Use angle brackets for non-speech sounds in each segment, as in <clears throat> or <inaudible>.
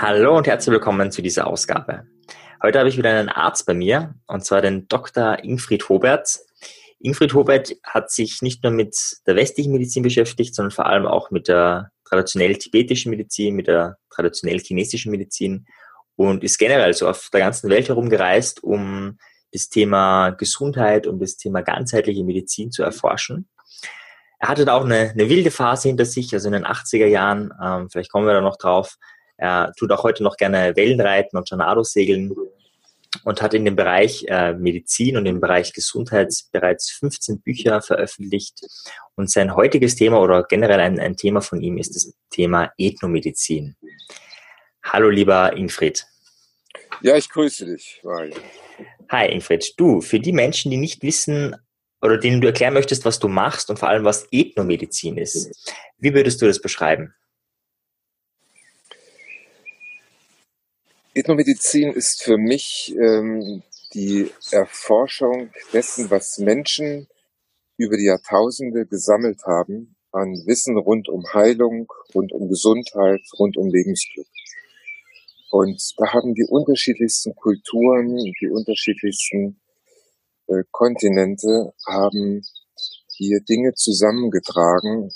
Hallo und herzlich willkommen zu dieser Ausgabe. Heute habe ich wieder einen Arzt bei mir, und zwar den Dr. Ingfried Hobert. Ingfried Hobert hat sich nicht nur mit der westlichen Medizin beschäftigt, sondern vor allem auch mit der traditionell tibetischen Medizin, mit der traditionell chinesischen Medizin und ist generell so auf der ganzen Welt herumgereist, um das Thema Gesundheit und das Thema ganzheitliche Medizin zu erforschen. Er hatte da auch eine, eine wilde Phase hinter sich, also in den 80er Jahren, ähm, vielleicht kommen wir da noch drauf, er tut auch heute noch gerne Wellenreiten und Tornado segeln und hat in dem Bereich äh, Medizin und im Bereich Gesundheit bereits 15 Bücher veröffentlicht. Und sein heutiges Thema oder generell ein, ein Thema von ihm ist das Thema Ethnomedizin. Hallo, lieber Ingfried. Ja, ich grüße dich, Mario. Hi, Ingfried. Du, für die Menschen, die nicht wissen oder denen du erklären möchtest, was du machst und vor allem, was Ethnomedizin ist, wie würdest du das beschreiben? Ethnomedizin ist für mich ähm, die Erforschung dessen, was Menschen über die Jahrtausende gesammelt haben an Wissen rund um Heilung, rund um Gesundheit, rund um Lebensglück. Und da haben die unterschiedlichsten Kulturen, die unterschiedlichsten äh, Kontinente haben hier Dinge zusammengetragen,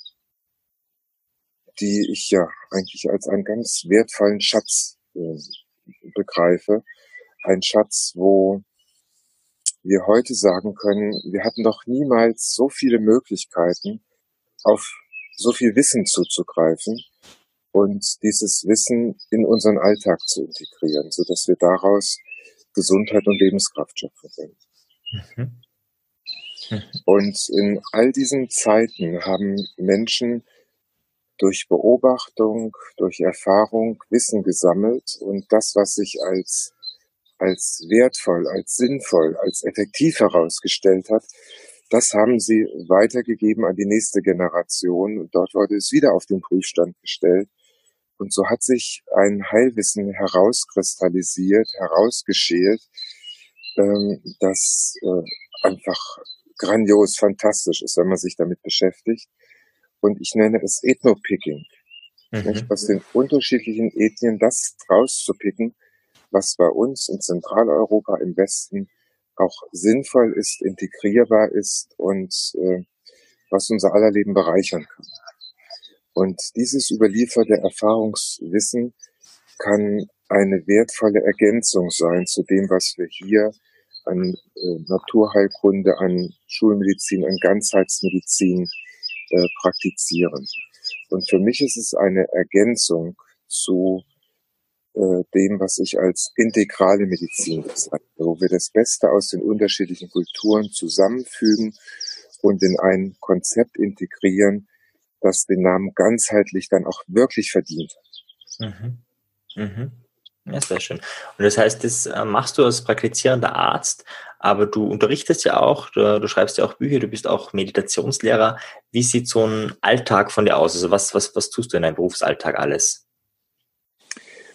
die ich ja eigentlich als einen ganz wertvollen Schatz äh, begreife, ein Schatz, wo wir heute sagen können, wir hatten doch niemals so viele Möglichkeiten, auf so viel Wissen zuzugreifen und dieses Wissen in unseren Alltag zu integrieren, so dass wir daraus Gesundheit und Lebenskraft schöpfen können. Mhm. Mhm. Und in all diesen Zeiten haben Menschen durch Beobachtung, durch Erfahrung Wissen gesammelt und das, was sich als, als wertvoll, als sinnvoll, als effektiv herausgestellt hat, das haben sie weitergegeben an die nächste Generation und dort wurde es wieder auf den Prüfstand gestellt. Und so hat sich ein Heilwissen herauskristallisiert, herausgeschält, ähm, das äh, einfach grandios, fantastisch ist, wenn man sich damit beschäftigt. Und ich nenne es Ethnopicking. Mhm. Aus den unterschiedlichen Ethnien das rauszupicken, was bei uns in Zentraleuropa im Westen auch sinnvoll ist, integrierbar ist und äh, was unser aller Leben bereichern kann. Und dieses überlieferte Erfahrungswissen kann eine wertvolle Ergänzung sein zu dem, was wir hier an äh, Naturheilkunde, an Schulmedizin, an Ganzheitsmedizin äh, praktizieren. Und für mich ist es eine Ergänzung zu äh, dem, was ich als integrale Medizin bezeichne, wo wir das Beste aus den unterschiedlichen Kulturen zusammenfügen und in ein Konzept integrieren, das den Namen ganzheitlich dann auch wirklich verdient. Mhm. Mhm. Ja, sehr schön. Und das heißt, das äh, machst du als praktizierender Arzt, aber du unterrichtest ja auch, du, du, schreibst ja auch Bücher, du bist auch Meditationslehrer. Wie sieht so ein Alltag von dir aus? Also was, was, was tust du in deinem Berufsalltag alles?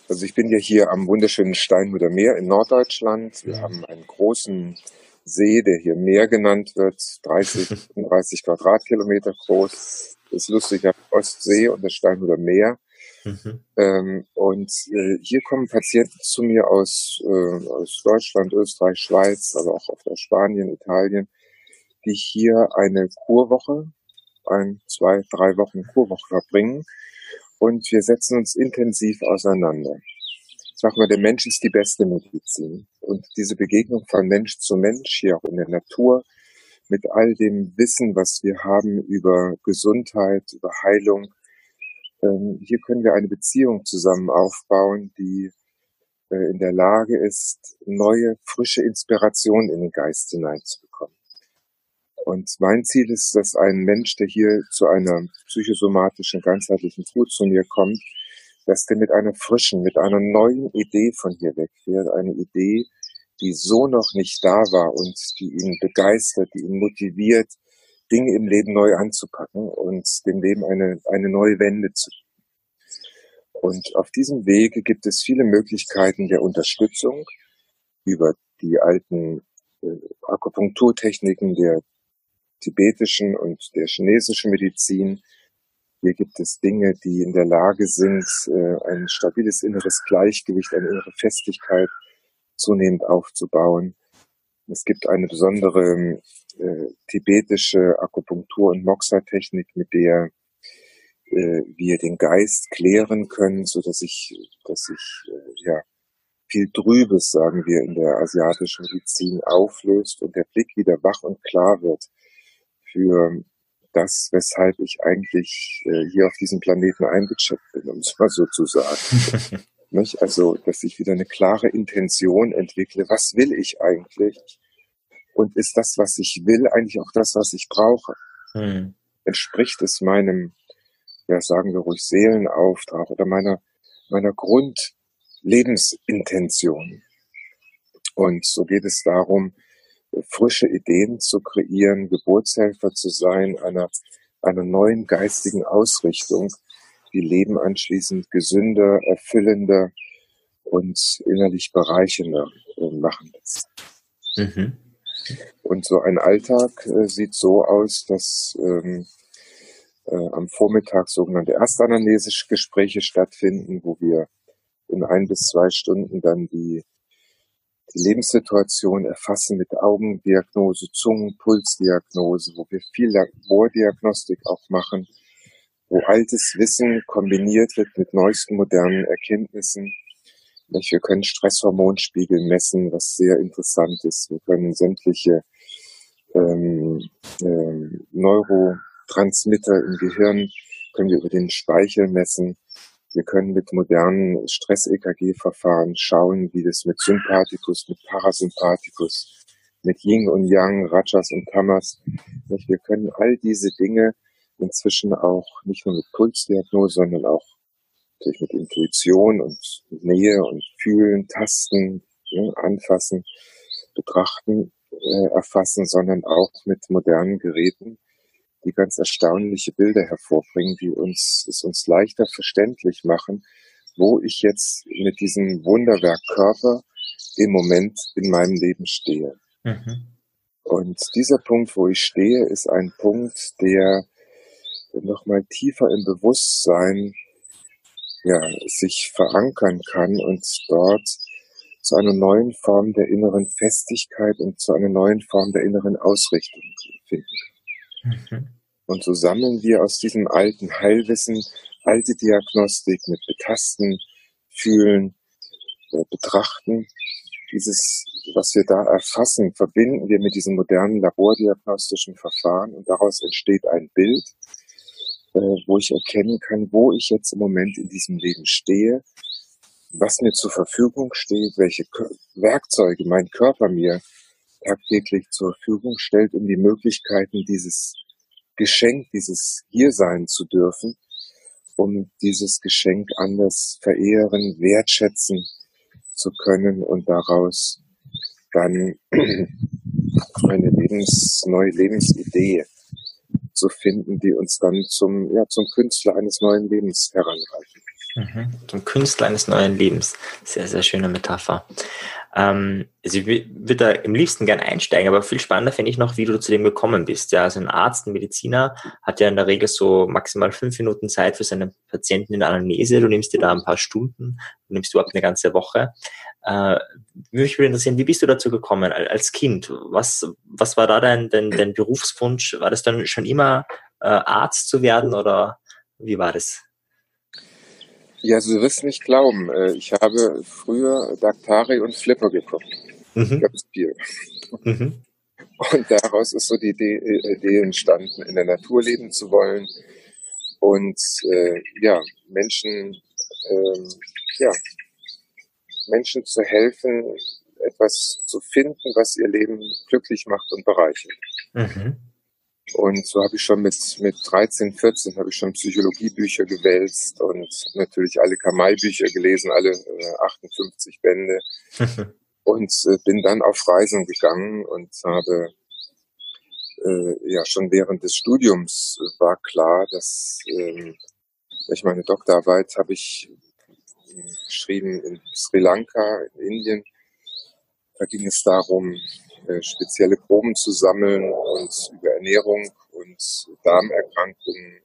Also ich bin ja hier am wunderschönen Steinhuder Meer in Norddeutschland. Wir haben einen großen See, der hier Meer genannt wird, 30, 30 <laughs> Quadratkilometer groß. Das ist lustig, Ostsee und das Steinhuder Meer. Mhm. Ähm, und äh, hier kommen Patienten zu mir aus, äh, aus Deutschland, Österreich, Schweiz, aber auch aus Spanien, Italien, die hier eine Kurwoche, ein, zwei, drei Wochen Kurwoche verbringen. Und wir setzen uns intensiv auseinander. Ich sag mal, der Mensch ist die beste Medizin. Und diese Begegnung von Mensch zu Mensch hier auch in der Natur, mit all dem Wissen, was wir haben über Gesundheit, über Heilung, ähm, hier können wir eine Beziehung zusammen aufbauen, die äh, in der Lage ist, neue, frische Inspiration in den Geist hineinzubekommen. Und mein Ziel ist, dass ein Mensch, der hier zu einer psychosomatischen, ganzheitlichen Kur zu mir kommt, dass der mit einer frischen, mit einer neuen Idee von hier wegfährt, eine Idee, die so noch nicht da war und die ihn begeistert, die ihn motiviert, Dinge im Leben neu anzupacken und dem Leben eine, eine neue Wende zu. Und auf diesem Wege gibt es viele Möglichkeiten der Unterstützung über die alten äh, Akupunkturtechniken der tibetischen und der chinesischen Medizin Hier gibt es Dinge, die in der Lage sind, äh, ein stabiles inneres Gleichgewicht, eine innere Festigkeit zunehmend aufzubauen. Es gibt eine besondere äh, tibetische Akupunktur- und Moxa-Technik, mit der äh, wir den Geist klären können, so dass ich, dass ich äh, ja viel Trübes, sagen wir, in der asiatischen Medizin auflöst und der Blick wieder wach und klar wird für das, weshalb ich eigentlich äh, hier auf diesem Planeten eingecheckt bin, um es mal so zu sagen. <laughs> Also, dass ich wieder eine klare Intention entwickle. Was will ich eigentlich? Und ist das, was ich will, eigentlich auch das, was ich brauche? Hm. Entspricht es meinem, ja, sagen wir ruhig, Seelenauftrag oder meiner, meiner Grundlebensintention? Und so geht es darum, frische Ideen zu kreieren, Geburtshelfer zu sein, einer, einer neuen geistigen Ausrichtung, die Leben anschließend gesünder, erfüllender und innerlich bereichender äh, machen lässt. Mhm. Und so ein Alltag äh, sieht so aus, dass ähm, äh, am Vormittag sogenannte Erstanamnese-Gespräche stattfinden, wo wir in ein bis zwei Stunden dann die die Lebenssituation erfassen mit Augendiagnose, Zungenpulsdiagnose, wo wir viel Labordiagnostik auch machen, wo altes Wissen kombiniert wird mit neuesten modernen Erkenntnissen. Wir können Stresshormonspiegel messen, was sehr interessant ist. Wir können sämtliche ähm, ähm, Neurotransmitter im Gehirn können wir über den Speichel messen. Wir können mit modernen Stress-EKG-Verfahren schauen, wie das mit Sympathikus, mit Parasympathikus, mit Yin und Yang, Rajas und Tamas. Wir können all diese Dinge inzwischen auch nicht nur mit Pulsdiagnose, sondern auch natürlich mit Intuition und Nähe und Fühlen, Tasten, Anfassen, Betrachten, äh, erfassen, sondern auch mit modernen Geräten, die ganz erstaunliche Bilder hervorbringen, die uns, es uns leichter verständlich machen, wo ich jetzt mit diesem Wunderwerk Körper im Moment in meinem Leben stehe. Mhm. Und dieser Punkt, wo ich stehe, ist ein Punkt, der nochmal tiefer im Bewusstsein ja, sich verankern kann und dort zu einer neuen Form der inneren Festigkeit und zu einer neuen Form der inneren Ausrichtung finden Mhm. Und so sammeln wir aus diesem alten Heilwissen alte Diagnostik mit Betasten, Fühlen, äh, Betrachten. Dieses, was wir da erfassen, verbinden wir mit diesen modernen labordiagnostischen Verfahren und daraus entsteht ein Bild, äh, wo ich erkennen kann, wo ich jetzt im Moment in diesem Leben stehe, was mir zur Verfügung steht, welche Werkzeuge mein Körper mir tagtäglich zur Verfügung stellt, um die Möglichkeiten dieses Geschenk, dieses hier sein zu dürfen, um dieses Geschenk anders verehren, wertschätzen zu können und daraus dann <clears throat> eine Lebens, neue Lebensidee zu finden, die uns dann zum, ja, zum Künstler eines neuen Lebens heranreichen. Mhm. Zum Künstler eines neuen Lebens. Sehr, sehr schöne Metapher. Ähm, also ich würde da im liebsten gern einsteigen, aber viel spannender finde ich noch, wie du zu dem gekommen bist. Ja, also ein Arzt, ein Mediziner hat ja in der Regel so maximal fünf Minuten Zeit für seine Patienten in Anamnese. Du nimmst dir da ein paar Stunden, du nimmst überhaupt eine ganze Woche. Äh, mich würde interessieren, wie bist du dazu gekommen als Kind? Was, was war da dein, dein, dein Berufswunsch? War das dann schon immer äh, Arzt zu werden oder wie war das? Ja, Sie wirst nicht glauben. Äh, ich habe früher Daktari und Flipper geguckt. Mhm. Ganz viel. Mhm. Und daraus ist so die Idee, äh, Idee entstanden, in der Natur leben zu wollen und äh, ja, Menschen, ähm, ja, Menschen zu helfen, etwas zu finden, was ihr Leben glücklich macht und bereichert. Mhm. Und so habe ich schon mit, mit 13, 14 habe ich schon Psychologiebücher gewälzt und natürlich alle Kamai-Bücher gelesen, alle äh, 58 Bände. <laughs> und äh, bin dann auf Reisen gegangen und habe äh, ja schon während des Studiums war klar, dass ähm, ich meine Doktorarbeit habe ich äh, geschrieben in Sri Lanka, in Indien. Da ging es darum, äh, spezielle Proben zu sammeln und über Ernährung und Darmerkrankungen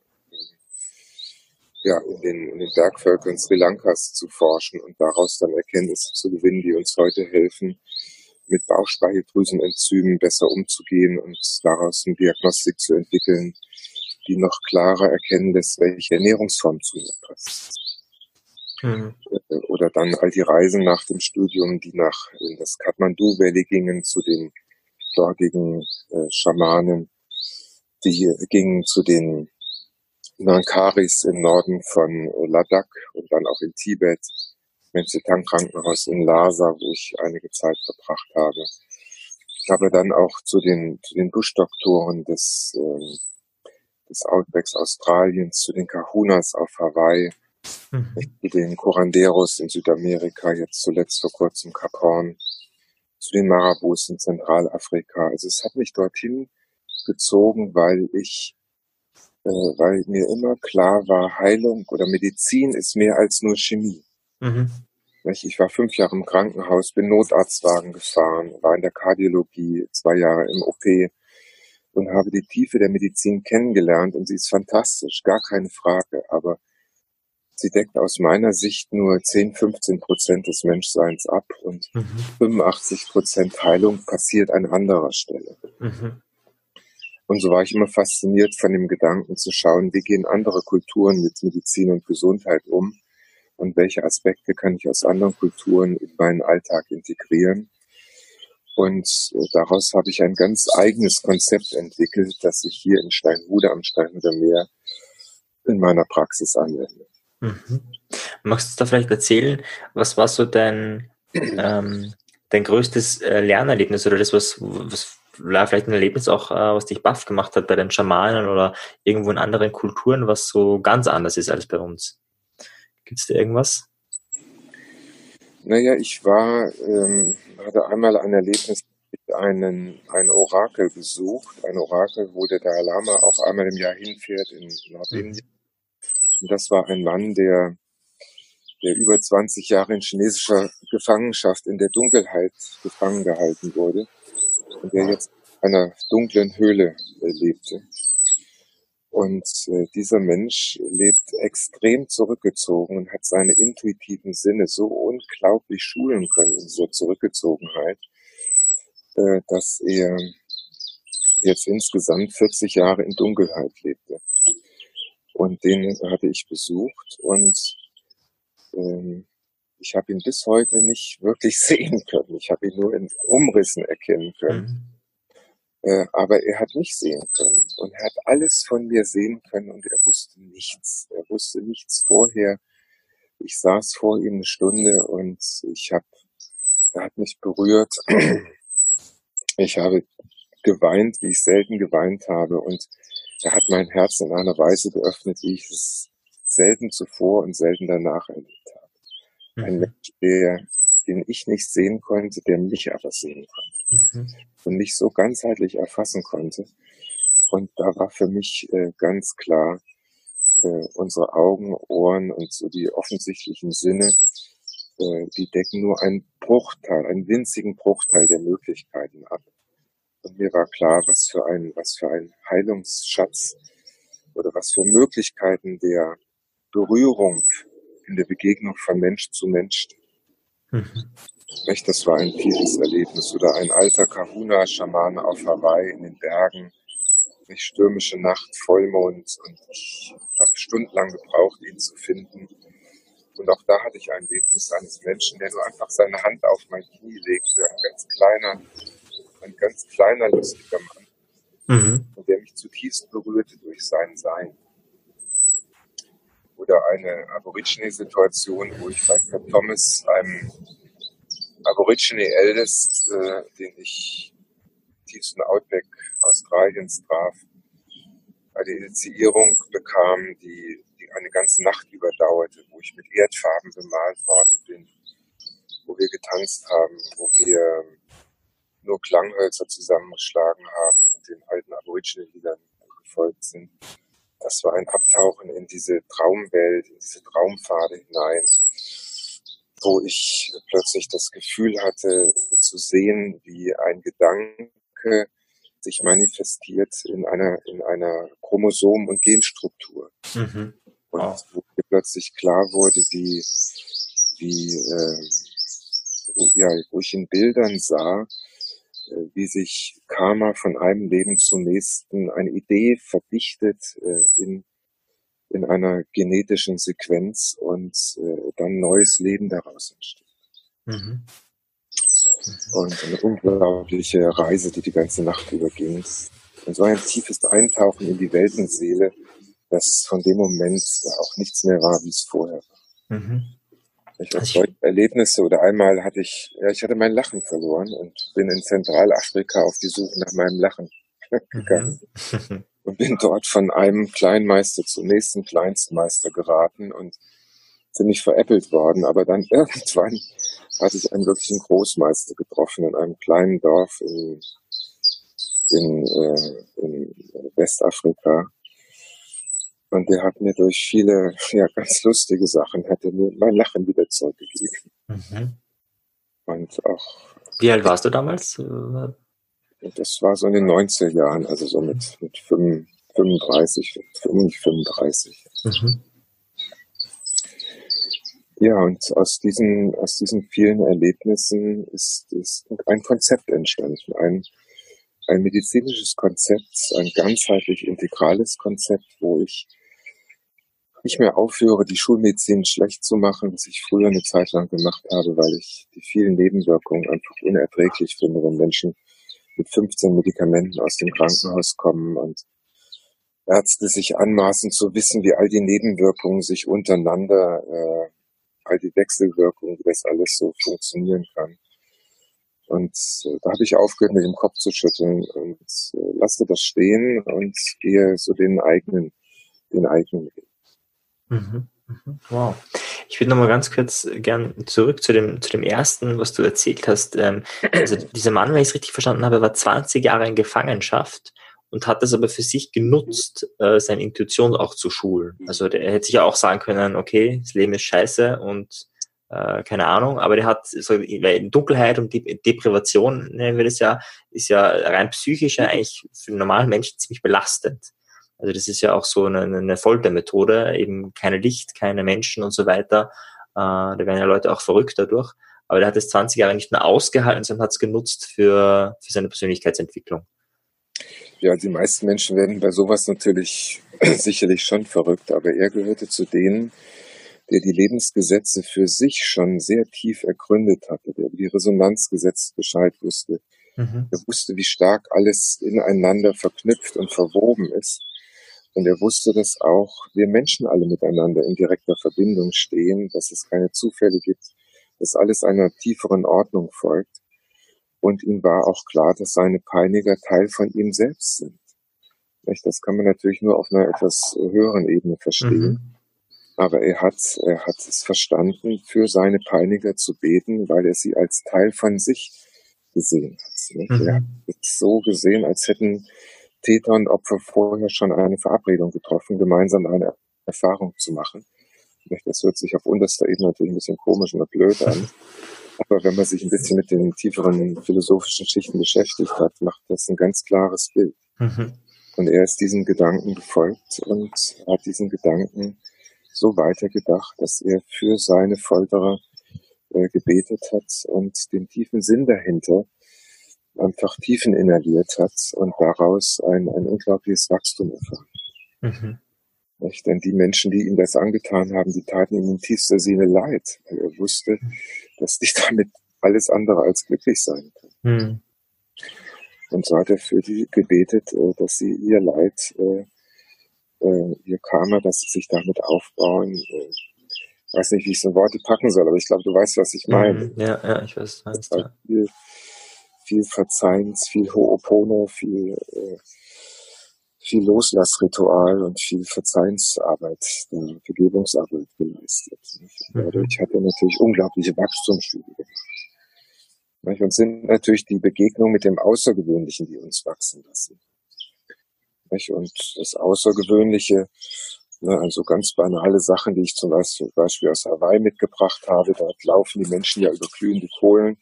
ja, in den, in den Bergvölkern Sri Lankas zu forschen und daraus dann Erkenntnisse zu gewinnen, die uns heute helfen, mit Bauchspeicheldrüsenenzymen besser umzugehen und daraus eine Diagnostik zu entwickeln, die noch klarer erkennen lässt, welche Ernährungsform zu mir passt. Mhm. Oder dann all die Reisen nach dem Studium, die nach in das Kathmandu Valley gingen zu den dortigen äh, Schamanen, die gingen zu den Nankaris im Norden von Ladakh und dann auch in Tibet, Menzitan Krankenhaus in Lhasa, wo ich einige Zeit verbracht habe. Aber dann auch zu den, zu den Buschdoktoren des, äh, des Outbacks Australiens, zu den Kahunas auf Hawaii, mhm. zu den Curanderos in Südamerika, jetzt zuletzt vor kurzem Kap Horn, zu den Marabus in Zentralafrika. Also es hat mich dorthin gezogen, weil ich äh, weil mir immer klar war, Heilung oder Medizin ist mehr als nur Chemie. Mhm. Ich war fünf Jahre im Krankenhaus, bin Notarztwagen gefahren, war in der Kardiologie, zwei Jahre im OP und habe die Tiefe der Medizin kennengelernt und sie ist fantastisch, gar keine Frage, aber sie deckt aus meiner Sicht nur 10, 15 Prozent des Menschseins ab und mhm. 85 Prozent Heilung passiert an anderer Stelle. Mhm. Und so war ich immer fasziniert von dem Gedanken zu schauen, wie gehen andere Kulturen mit Medizin und Gesundheit um und welche Aspekte kann ich aus anderen Kulturen in meinen Alltag integrieren. Und äh, daraus habe ich ein ganz eigenes Konzept entwickelt, das ich hier in Steinhude am Steinhuder Meer in meiner Praxis anwende. Mhm. Magst du da vielleicht erzählen, was war so dein, ähm, dein größtes äh, Lernerlebnis oder das, was, was war vielleicht ein Erlebnis auch, äh, was dich baff gemacht hat bei den Schamanen oder irgendwo in anderen Kulturen, was so ganz anders ist als bei uns? Gibt es da irgendwas? Naja, ich war, ähm, hatte einmal ein Erlebnis mit einem, ein Orakel besucht, ein Orakel, wo der Dalai Lama auch einmal im Jahr hinfährt in Nordindien. Mhm. Und das war ein Mann, der, der über 20 Jahre in chinesischer Gefangenschaft in der Dunkelheit gefangen gehalten wurde und der jetzt in einer dunklen Höhle äh, lebte. Und äh, dieser Mensch lebt extrem zurückgezogen und hat seine intuitiven Sinne so unglaublich schulen können in dieser Zurückgezogenheit, äh, dass er jetzt insgesamt 40 Jahre in Dunkelheit lebte. Und den hatte ich besucht und ähm, ich habe ihn bis heute nicht wirklich <laughs> sehen können. Ich habe ihn nur in Umrissen erkennen können. Mhm. Äh, aber er hat mich sehen können und er hat alles von mir sehen können und er wusste nichts. Er wusste nichts vorher. Ich saß vor ihm eine Stunde und ich habe, er hat mich berührt. <clears throat> Ich habe geweint, wie ich selten geweint habe und er hat mein Herz in einer Weise geöffnet, wie ich es selten zuvor und selten danach erlebt habe. Ein mhm. Mensch, der, den ich nicht sehen konnte, der mich aber sehen konnte. Mhm. Und mich so ganzheitlich erfassen konnte. Und da war für mich äh, ganz klar, äh, unsere Augen, Ohren und so die offensichtlichen Sinne, äh, die decken nur einen Bruchteil, einen winzigen Bruchteil der Möglichkeiten ab. Und mir war klar, was für ein, was für ein Heilungsschatz oder was für Möglichkeiten der Berührung in der Begegnung von Mensch zu Mensch. Mhm. Das war ein tiefes Erlebnis. Oder ein alter Kahuna-Schamane auf Hawaii in den Bergen. Eine stürmische Nacht, Vollmond und ich habe stundenlang gebraucht, ihn zu finden. Und auch da hatte ich ein Erlebnis eines Menschen, der nur einfach seine Hand auf mein Knie legte. Ein ganz kleiner, ein ganz kleiner, lustiger Mann. Mhm. Der mich zutiefst berührte durch sein Sein oder eine Aborigine-Situation, wo ich bei Cat Thomas, einem Aborigine Eldest, äh, den ich tiefsten Outback Australiens traf, eine Initiierung bekam, die, die eine ganze Nacht überdauerte, wo ich mit Erdfarben bemalt worden bin, wo wir getanzt haben, wo wir nur Klanghölzer zusammengeschlagen haben und den alten Aborigine-Liedern gefolgt sind das war ein Abtauchen in diese Traumwelt, in diese Traumpfade hinein, wo ich plötzlich das Gefühl hatte zu sehen, wie ein Gedanke sich manifestiert in einer, in einer Chromosom- und Genstruktur. Mhm. Und oh. wo mir plötzlich klar wurde, wie, wie, äh, ja, wo ich in Bildern sah, äh, wie sich Karma von einem Leben zum nächsten, eine Idee verdichtet äh, in, in einer genetischen Sequenz und äh, dann neues Leben daraus entsteht. Mhm. Und eine unglaubliche Reise, die die ganze Nacht überging. Und so ein tiefes Eintauchen in die Weltenseele, dass von dem Moment auch nichts mehr war, wie es vorher war. Mhm. Ich hatte solche Erlebnisse oder einmal hatte ich, ja, ich hatte mein Lachen verloren und bin in Zentralafrika auf die Suche nach meinem Lachen <laughs> gegangen. Mhm. <laughs> und bin dort von einem Kleinmeister zum nächsten Kleinstmeister geraten und ziemlich veräppelt worden. Aber dann <laughs> irgendwann hatte ich einen wirklichen Großmeister getroffen in einem kleinen Dorf in, in, äh, in Westafrika. Und der hat mir durch viele, ja, ganz lustige Sachen, hat er mir mein Lachen wieder zurückgegeben. Mhm. Und auch. Wie alt warst du damals? Das war so in den 90er Jahren, also so mit, mit 35, 35. Mhm. Ja, und aus diesen, aus diesen vielen Erlebnissen ist, ist ein Konzept entstanden, ein, ein medizinisches Konzept, ein ganzheitlich integrales Konzept, wo ich nicht mehr aufhöre, die Schulmedizin schlecht zu machen, was ich früher eine Zeit lang gemacht habe, weil ich die vielen Nebenwirkungen einfach unerträglich finde, wenn Menschen mit 15 Medikamenten aus dem Krankenhaus kommen und Ärzte sich anmaßen zu wissen, wie all die Nebenwirkungen sich untereinander, äh, all die Wechselwirkungen, wie das alles so funktionieren kann. Und äh, da habe ich aufgehört, mit dem Kopf zu schütteln und äh, lasse das stehen und gehe so den eigenen, den eigenen Weg. Mhm, mhm. Wow. Ich würde nochmal ganz kurz gern zurück zu dem, zu dem ersten, was du erzählt hast. Ähm, <clears throat> also dieser Mann, wenn ich es richtig verstanden habe, war 20 Jahre in Gefangenschaft und hat das aber für sich genutzt, äh, seine Intuition auch zu schulen. Also der, er hätte sich ja auch sagen können, okay, das Leben ist scheiße und äh, keine Ahnung, aber der hat so weil Dunkelheit und Deprivation, nennen wir das ja, ist ja rein psychisch ja eigentlich für einen normalen Menschen ziemlich belastend. Also das ist ja auch so eine, eine Foltermethode, eben keine Licht, keine Menschen und so weiter. Äh, da werden ja Leute auch verrückt dadurch. Aber der hat es 20 Jahre nicht mehr ausgehalten, sondern hat es genutzt für, für seine Persönlichkeitsentwicklung. Ja, die meisten Menschen werden bei sowas natürlich <clears throat> sicherlich schon verrückt, aber er gehörte zu denen, der die Lebensgesetze für sich schon sehr tief ergründet hatte, der die Resonanzgesetze Bescheid wusste. Mhm. Er wusste, wie stark alles ineinander verknüpft und verwoben ist. Und er wusste, dass auch wir Menschen alle miteinander in direkter Verbindung stehen, dass es keine Zufälle gibt, dass alles einer tieferen Ordnung folgt. Und ihm war auch klar, dass seine Peiniger Teil von ihm selbst sind. Das kann man natürlich nur auf einer etwas höheren Ebene verstehen. Mhm. Aber er hat, er hat es verstanden, für seine Peiniger zu beten, weil er sie als Teil von sich gesehen hat. Mhm. Er hat es so gesehen, als hätten Täter und Opfer vorher schon eine Verabredung getroffen, gemeinsam eine Erfahrung zu machen. Das hört sich auf unterster Ebene natürlich ein bisschen komisch und blöd an. <laughs> Aber wenn man sich ein bisschen mit den tieferen philosophischen Schichten beschäftigt hat, macht das ein ganz klares Bild. Mhm. Und er ist diesem Gedanken gefolgt und hat diesen Gedanken so weitergedacht, dass er für seine Folterer äh, gebetet hat und den tiefen Sinn dahinter einfach Tiefen inhaliert hat und daraus ein, ein unglaubliches Wachstum erfahren. Mhm. Nicht? Denn die Menschen, die ihm das angetan haben, die taten ihm in tiefster Seele leid, weil er wusste, dass die <laughs> damit alles andere als glücklich sein können. Mhm. Und so hat er für die gebetet, äh, dass sie ihr Leid, äh, äh, ihr Karma, dass sie sich damit aufbauen. Ich weiß nicht, wie ich so Worte packen soll, aber ich glaube, du weißt, was ich meine. Mhm. Ja, ja, ich weiß, du meinst. Viel, viel Verzeihens, viel Ho'opono, viel, äh, viel Loslassritual und viel Verzeihensarbeit, äh, Vergebungsarbeit geleistet. Mhm. Dadurch hat er natürlich unglaubliche Wachstumsstudie gemacht. Und sind natürlich die Begegnungen mit dem Außergewöhnlichen, die uns wachsen lassen. Und das Außergewöhnliche, ne, also ganz banale Sachen, die ich zum Beispiel aus Hawaii mitgebracht habe, dort laufen die Menschen ja über glühende Kohlen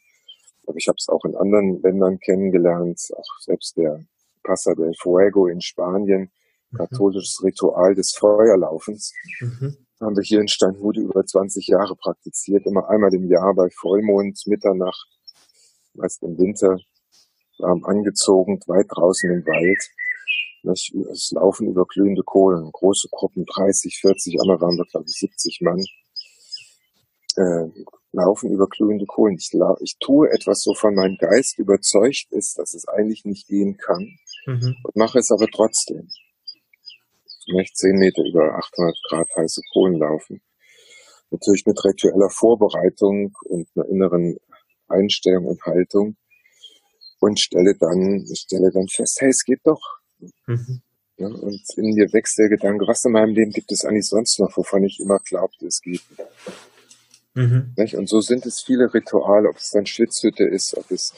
aber ich habe es auch in anderen Ländern kennengelernt, auch selbst der Passa del Fuego in Spanien, katholisches Ritual des Feuerlaufens. Mhm. Haben wir hier in Steinhude über 20 Jahre praktiziert, immer einmal im Jahr bei Vollmond, Mitternacht, meist im Winter, warm angezogen, weit draußen im Wald. Es laufen über glühende Kohlen, große Gruppen, 30, 40, einmal waren wir, glaube ich, 70 Mann, äh, laufen über glühende Kohlen. Ich, ich tue etwas, wovon mein Geist überzeugt ist, dass es eigentlich nicht gehen kann mhm. und mache es aber trotzdem. Ich möchte 10 Meter über 800 Grad heiße Kohlen laufen. Natürlich mit ritueller Vorbereitung und einer inneren Einstellung und Haltung und stelle dann, stelle dann fest, hey, es geht doch. Mhm. Ja, und in mir wächst der Gedanke, was in meinem Leben gibt es eigentlich sonst noch, wovon ich immer glaubte, es geht. Mhm. Und so sind es viele Rituale, ob es dann Schwitzhütte ist, ob es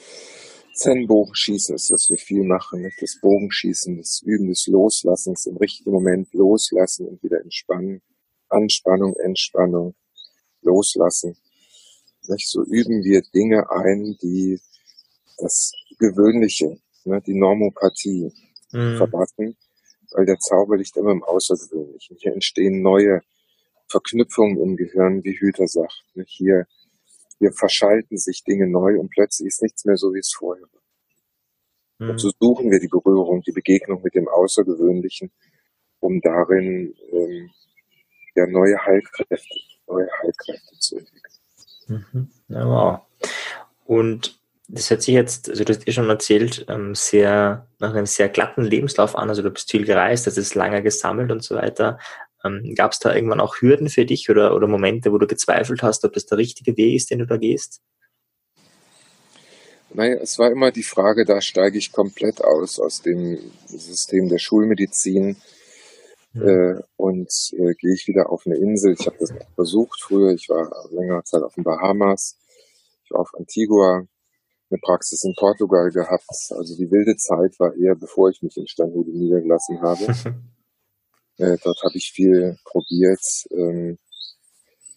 Zen-Bogenschießen ist, was wir viel machen, nicht? das Bogenschießen, das Üben des Loslassens, im richtigen Moment loslassen und wieder entspannen, Anspannung, Entspannung, loslassen. Nicht? So üben wir Dinge ein, die das Gewöhnliche, ne, die Normopathie mhm. verpassen, weil der Zauber liegt immer im Außergewöhnlichen. Hier entstehen neue Verknüpfungen im Gehirn, wie Hüter sagt. Ne? Hier, hier verschalten sich Dinge neu und plötzlich ist nichts mehr so, wie es vorher war. Mhm. Und so suchen wir die Berührung, die Begegnung mit dem Außergewöhnlichen, um darin ähm, ja, neue Heilkräfte, neue Heilkräfte zu entwickeln. Mhm. Ja, wow. Und das hört sich jetzt, also du hast eh schon erzählt, ähm, sehr nach einem sehr glatten Lebenslauf an. Also du bist viel gereist, hast es lange gesammelt und so weiter. Ähm, Gab es da irgendwann auch Hürden für dich oder, oder Momente, wo du gezweifelt hast, ob das der richtige Weg ist, den du da gehst? Naja, es war immer die Frage, da steige ich komplett aus, aus dem System der Schulmedizin mhm. äh, und äh, gehe ich wieder auf eine Insel. Ich habe das versucht früher, ich war längere Zeit auf den Bahamas, ich war auf Antigua, eine Praxis in Portugal gehabt. Also die wilde Zeit war eher, bevor ich mich in Steinhude niedergelassen habe. <laughs> äh, dort habe ich viel probiert. Ähm,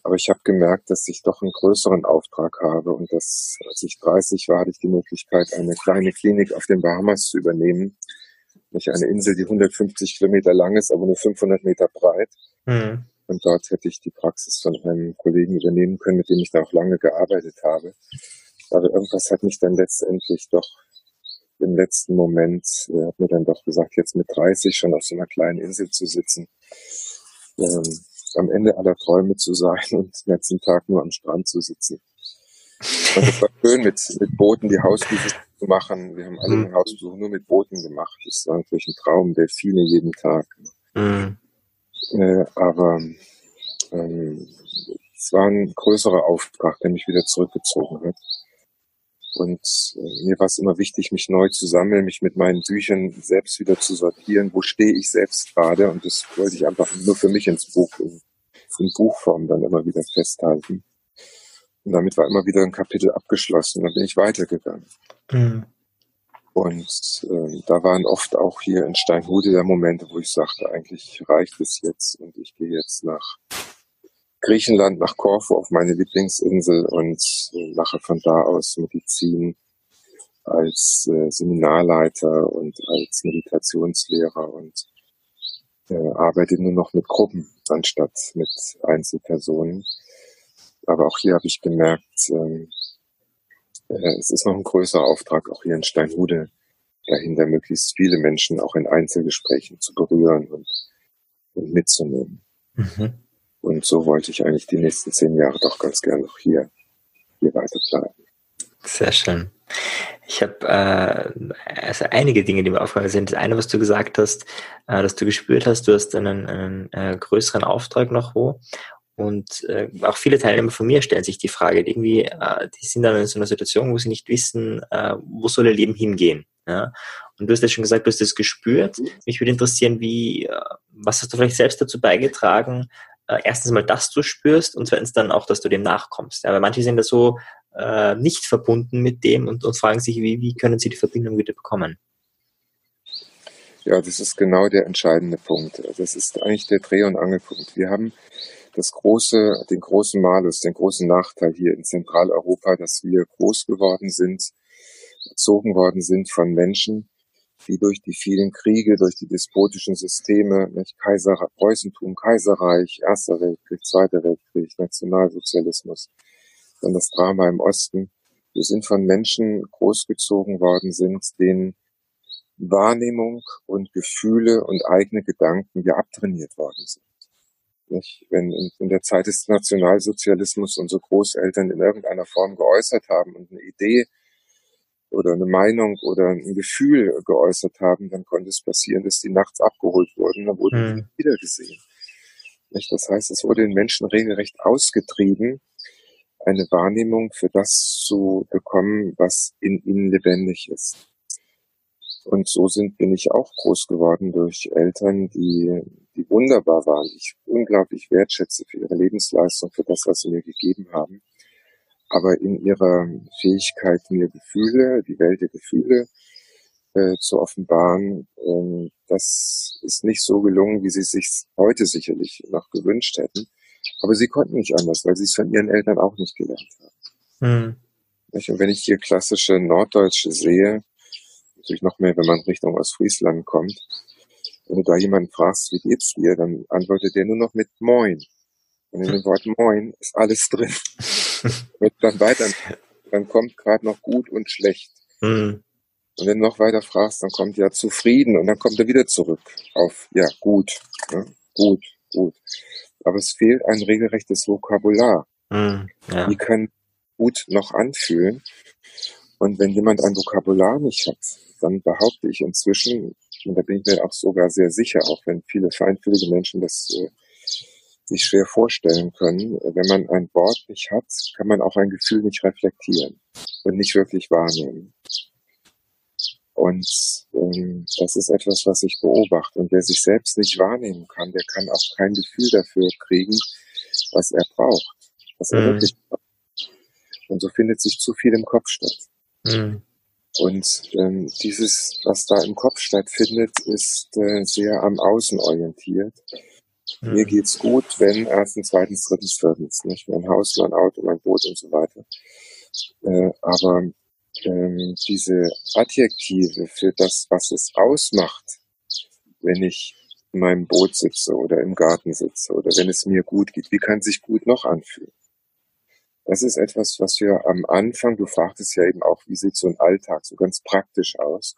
aber ich habe gemerkt, dass ich doch einen größeren Auftrag habe und dass, als ich 30 war, hatte ich die Möglichkeit, eine kleine Klinik auf den Bahamas zu übernehmen. Nicht eine Insel, die 150 Kilometer lang ist, aber nur 500 Meter breit. Mhm. Und dort hätte ich die Praxis von einem Kollegen übernehmen können, mit dem ich da auch lange gearbeitet habe. Aber irgendwas hat mich dann letztendlich doch im letzten Moment, äh, hat mir dann doch gesagt, jetzt mit 30 schon auf so einer kleinen Insel zu sitzen, ähm, am Ende aller Träume zu sein <laughs> und den letzten Tag nur am Strand zu sitzen. Und es war schön, mit, mit Booten die Hausbesuche zu machen. Wir haben alle mhm. den Hausbesuch nur mit Booten gemacht. Das war natürlich ein Traum, Delfine jeden Tag. Mhm. Äh, aber ähm, es war ein größerer Auftrag, der mich wieder zurückgezogen hat. Und äh, mir war es immer wichtig, mich neu zu sammeln, mich mit meinen Büchern selbst wieder zu sortieren. Wo stehe ich selbst gerade? Und das wollte ich einfach nur für mich ins Buch, in, in Buchform dann immer wieder festhalten. Und damit war immer wieder ein Kapitel abgeschlossen. Dann bin ich weitergegangen. Mhm. Und äh, da waren oft auch hier in Steinhude der Momente, wo ich sagte, eigentlich reicht es jetzt und ich gehe jetzt nach Griechenland nach Korfu auf meine Lieblingsinsel und mache von da aus Medizin als äh, Seminarleiter und als Meditationslehrer und äh, arbeite nur noch mit Gruppen anstatt mit Einzelpersonen. Aber auch hier habe ich gemerkt, ähm, äh, es ist noch ein größerer Auftrag, auch hier in Steinhude, dahinter möglichst viele Menschen auch in Einzelgesprächen zu berühren und, und mitzunehmen. Mhm. Und so wollte ich eigentlich die nächsten zehn Jahre doch ganz gern noch hier, hier weiter bleiben. Sehr schön. Ich habe äh, also einige Dinge, die mir aufgefallen sind. Das eine, was du gesagt hast, äh, dass du gespürt hast, du hast einen, einen äh, größeren Auftrag noch wo. Und äh, auch viele Teilnehmer von mir stellen sich die Frage, irgendwie, äh, die sind dann in so einer Situation, wo sie nicht wissen, äh, wo soll ihr Leben hingehen. Ja? Und du hast ja schon gesagt, du hast das gespürt. Mich würde interessieren, wie, äh, was hast du vielleicht selbst dazu beigetragen, äh, erstens mal, dass du spürst und zweitens dann auch, dass du dem nachkommst. Ja, manche sind da so äh, nicht verbunden mit dem und, und fragen sich, wie, wie können sie die Verbindung wieder bekommen? Ja, das ist genau der entscheidende Punkt. Das ist eigentlich der Dreh- und Angelpunkt. Wir haben das große, den großen Malus, den großen Nachteil hier in Zentraleuropa, dass wir groß geworden sind, erzogen worden sind von Menschen, die durch die vielen Kriege, durch die despotischen Systeme, nicht, Kaiser, Preußentum, Kaiserreich, Erster Weltkrieg, Zweiter Weltkrieg, Nationalsozialismus, dann das Drama im Osten. Wir sind von Menschen großgezogen worden sind, denen Wahrnehmung und Gefühle und eigene Gedanken ja abtrainiert worden sind. Nicht? Wenn in, in der Zeit des Nationalsozialismus unsere Großeltern in irgendeiner Form geäußert haben und eine Idee oder eine Meinung oder ein Gefühl geäußert haben, dann konnte es passieren, dass die nachts abgeholt wurden, dann wurden mhm. die wieder gesehen. Das heißt, es wurde den Menschen regelrecht ausgetrieben, eine Wahrnehmung für das zu bekommen, was in ihnen lebendig ist. Und so sind, bin ich auch groß geworden durch Eltern, die, die wunderbar waren, die ich unglaublich wertschätze für ihre Lebensleistung, für das, was sie mir gegeben haben aber in ihrer Fähigkeit, mir Gefühle, die Welt der Gefühle äh, zu offenbaren, ähm, das ist nicht so gelungen, wie sie es sich heute sicherlich noch gewünscht hätten. Aber sie konnten nicht anders, weil sie es von ihren Eltern auch nicht gelernt haben. Mhm. Und wenn ich hier klassische Norddeutsche sehe, natürlich noch mehr, wenn man Richtung Ostfriesland kommt, wenn du da jemanden fragst, wie geht's dir, dann antwortet der nur noch mit Moin. Und in dem Wort Moin ist alles drin. Wird dann weiter, dann kommt gerade noch gut und schlecht. Mhm. Und wenn du noch weiter fragst, dann kommt ja zufrieden und dann kommt er wieder zurück auf ja gut, ne? gut, gut. Aber es fehlt ein regelrechtes Vokabular. Mhm, ja. Die können gut noch anfühlen. Und wenn jemand ein Vokabular nicht hat, dann behaupte ich inzwischen, und da bin ich mir auch sogar sehr sicher, auch wenn viele feinfühlige Menschen das äh, sich schwer vorstellen können. Wenn man ein Wort nicht hat, kann man auch ein Gefühl nicht reflektieren und nicht wirklich wahrnehmen. Und ähm, das ist etwas, was ich beobachte. Und wer sich selbst nicht wahrnehmen kann, der kann auch kein Gefühl dafür kriegen, was er braucht, was er mhm. wirklich braucht. Und so findet sich zu viel im Kopf statt. Mhm. Und ähm, dieses, was da im Kopf stattfindet, ist äh, sehr am Außen orientiert. Mhm. Mir geht's gut, wenn erstens, zweitens, drittens, viertens, nicht? Mein Haus, mein Auto, mein Boot und so weiter. Äh, aber ähm, diese Adjektive für das, was es ausmacht, wenn ich in meinem Boot sitze oder im Garten sitze oder wenn es mir gut geht, wie kann sich gut noch anfühlen? Das ist etwas, was wir am Anfang, du fragtest ja eben auch, wie sieht so ein Alltag so ganz praktisch aus?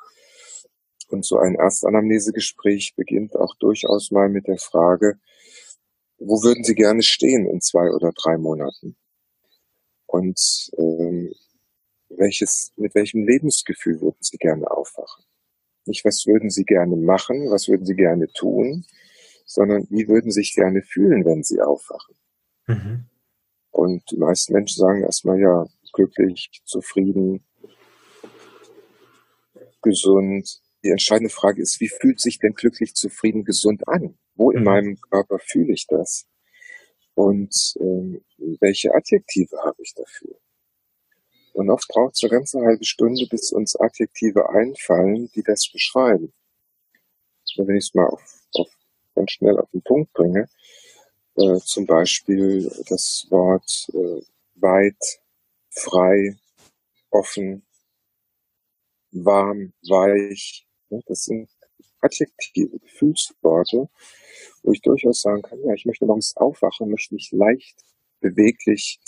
Und so ein Erstanamnesegespräch beginnt auch durchaus mal mit der Frage, wo würden Sie gerne stehen in zwei oder drei Monaten? Und ähm, welches, mit welchem Lebensgefühl würden Sie gerne aufwachen? Nicht, was würden Sie gerne machen, was würden Sie gerne tun, sondern wie würden Sie sich gerne fühlen, wenn Sie aufwachen? Mhm. Und die meisten Menschen sagen erstmal, ja, glücklich, zufrieden, gesund, die entscheidende Frage ist, wie fühlt sich denn glücklich, zufrieden, gesund an? Wo in mhm. meinem Körper fühle ich das? Und ähm, welche Adjektive habe ich dafür? Und oft braucht es eine ganze halbe Stunde, bis uns Adjektive einfallen, die das beschreiben. Und wenn ich es mal auf, auf, ganz schnell auf den Punkt bringe, äh, zum Beispiel das Wort äh, weit, frei, offen, warm, weich, das sind Adjektive, Gefühlsworte, wo ich durchaus sagen kann, ja, ich möchte morgens aufwachen, möchte mich leicht, beweglich,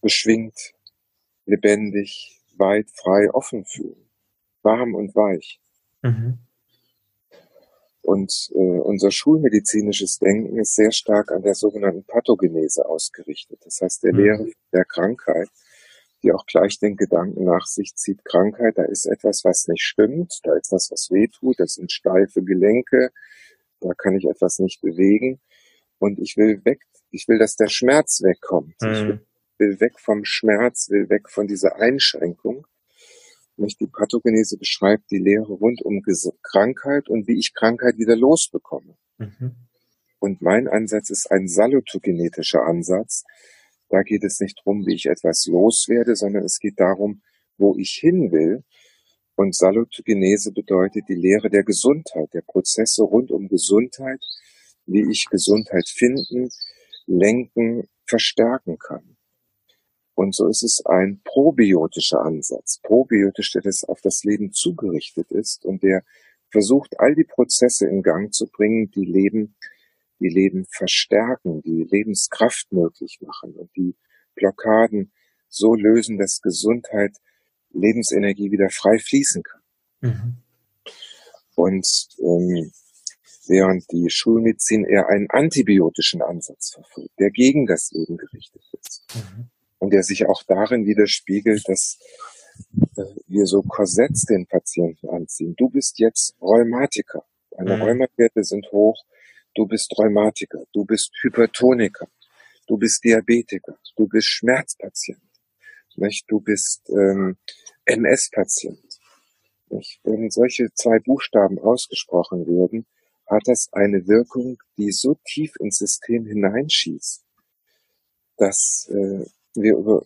beschwingt, lebendig, weit, frei, offen fühlen. Warm und weich. Mhm. Und äh, unser schulmedizinisches Denken ist sehr stark an der sogenannten Pathogenese ausgerichtet. Das heißt, der mhm. Lehre der Krankheit die auch gleich den Gedanken nach sich zieht, Krankheit, da ist etwas, was nicht stimmt, da ist was, was weh tut, das sind steife Gelenke, da kann ich etwas nicht bewegen und ich will weg, ich will, dass der Schmerz wegkommt. Mhm. Ich will, will weg vom Schmerz, will weg von dieser Einschränkung. Nicht die Pathogenese beschreibt die Lehre rund um Krankheit und wie ich Krankheit wieder losbekomme. Mhm. Und mein Ansatz ist ein salutogenetischer Ansatz, da geht es nicht darum, wie ich etwas loswerde, sondern es geht darum, wo ich hin will. Und Salutogenese bedeutet die Lehre der Gesundheit, der Prozesse rund um Gesundheit, wie ich Gesundheit finden, lenken, verstärken kann. Und so ist es ein probiotischer Ansatz. Probiotisch, der das auf das Leben zugerichtet ist und der versucht, all die Prozesse in Gang zu bringen, die Leben, die Leben verstärken, die Lebenskraft möglich machen und die Blockaden so lösen, dass Gesundheit, Lebensenergie wieder frei fließen kann. Mhm. Und ähm, während die Schulmedizin eher einen antibiotischen Ansatz verfolgt, der gegen das Leben gerichtet ist. Mhm. Und der sich auch darin widerspiegelt, dass äh, wir so Korsetts den Patienten anziehen. Du bist jetzt Rheumatiker. Deine mhm. Rheumawerte sind hoch. Du bist Rheumatiker. Du bist Hypertoniker. Du bist Diabetiker. Du bist Schmerzpatient. Nicht? Du bist ähm, MS-Patient. Wenn solche zwei Buchstaben ausgesprochen werden, hat das eine Wirkung, die so tief ins System hineinschießt, dass äh, wir über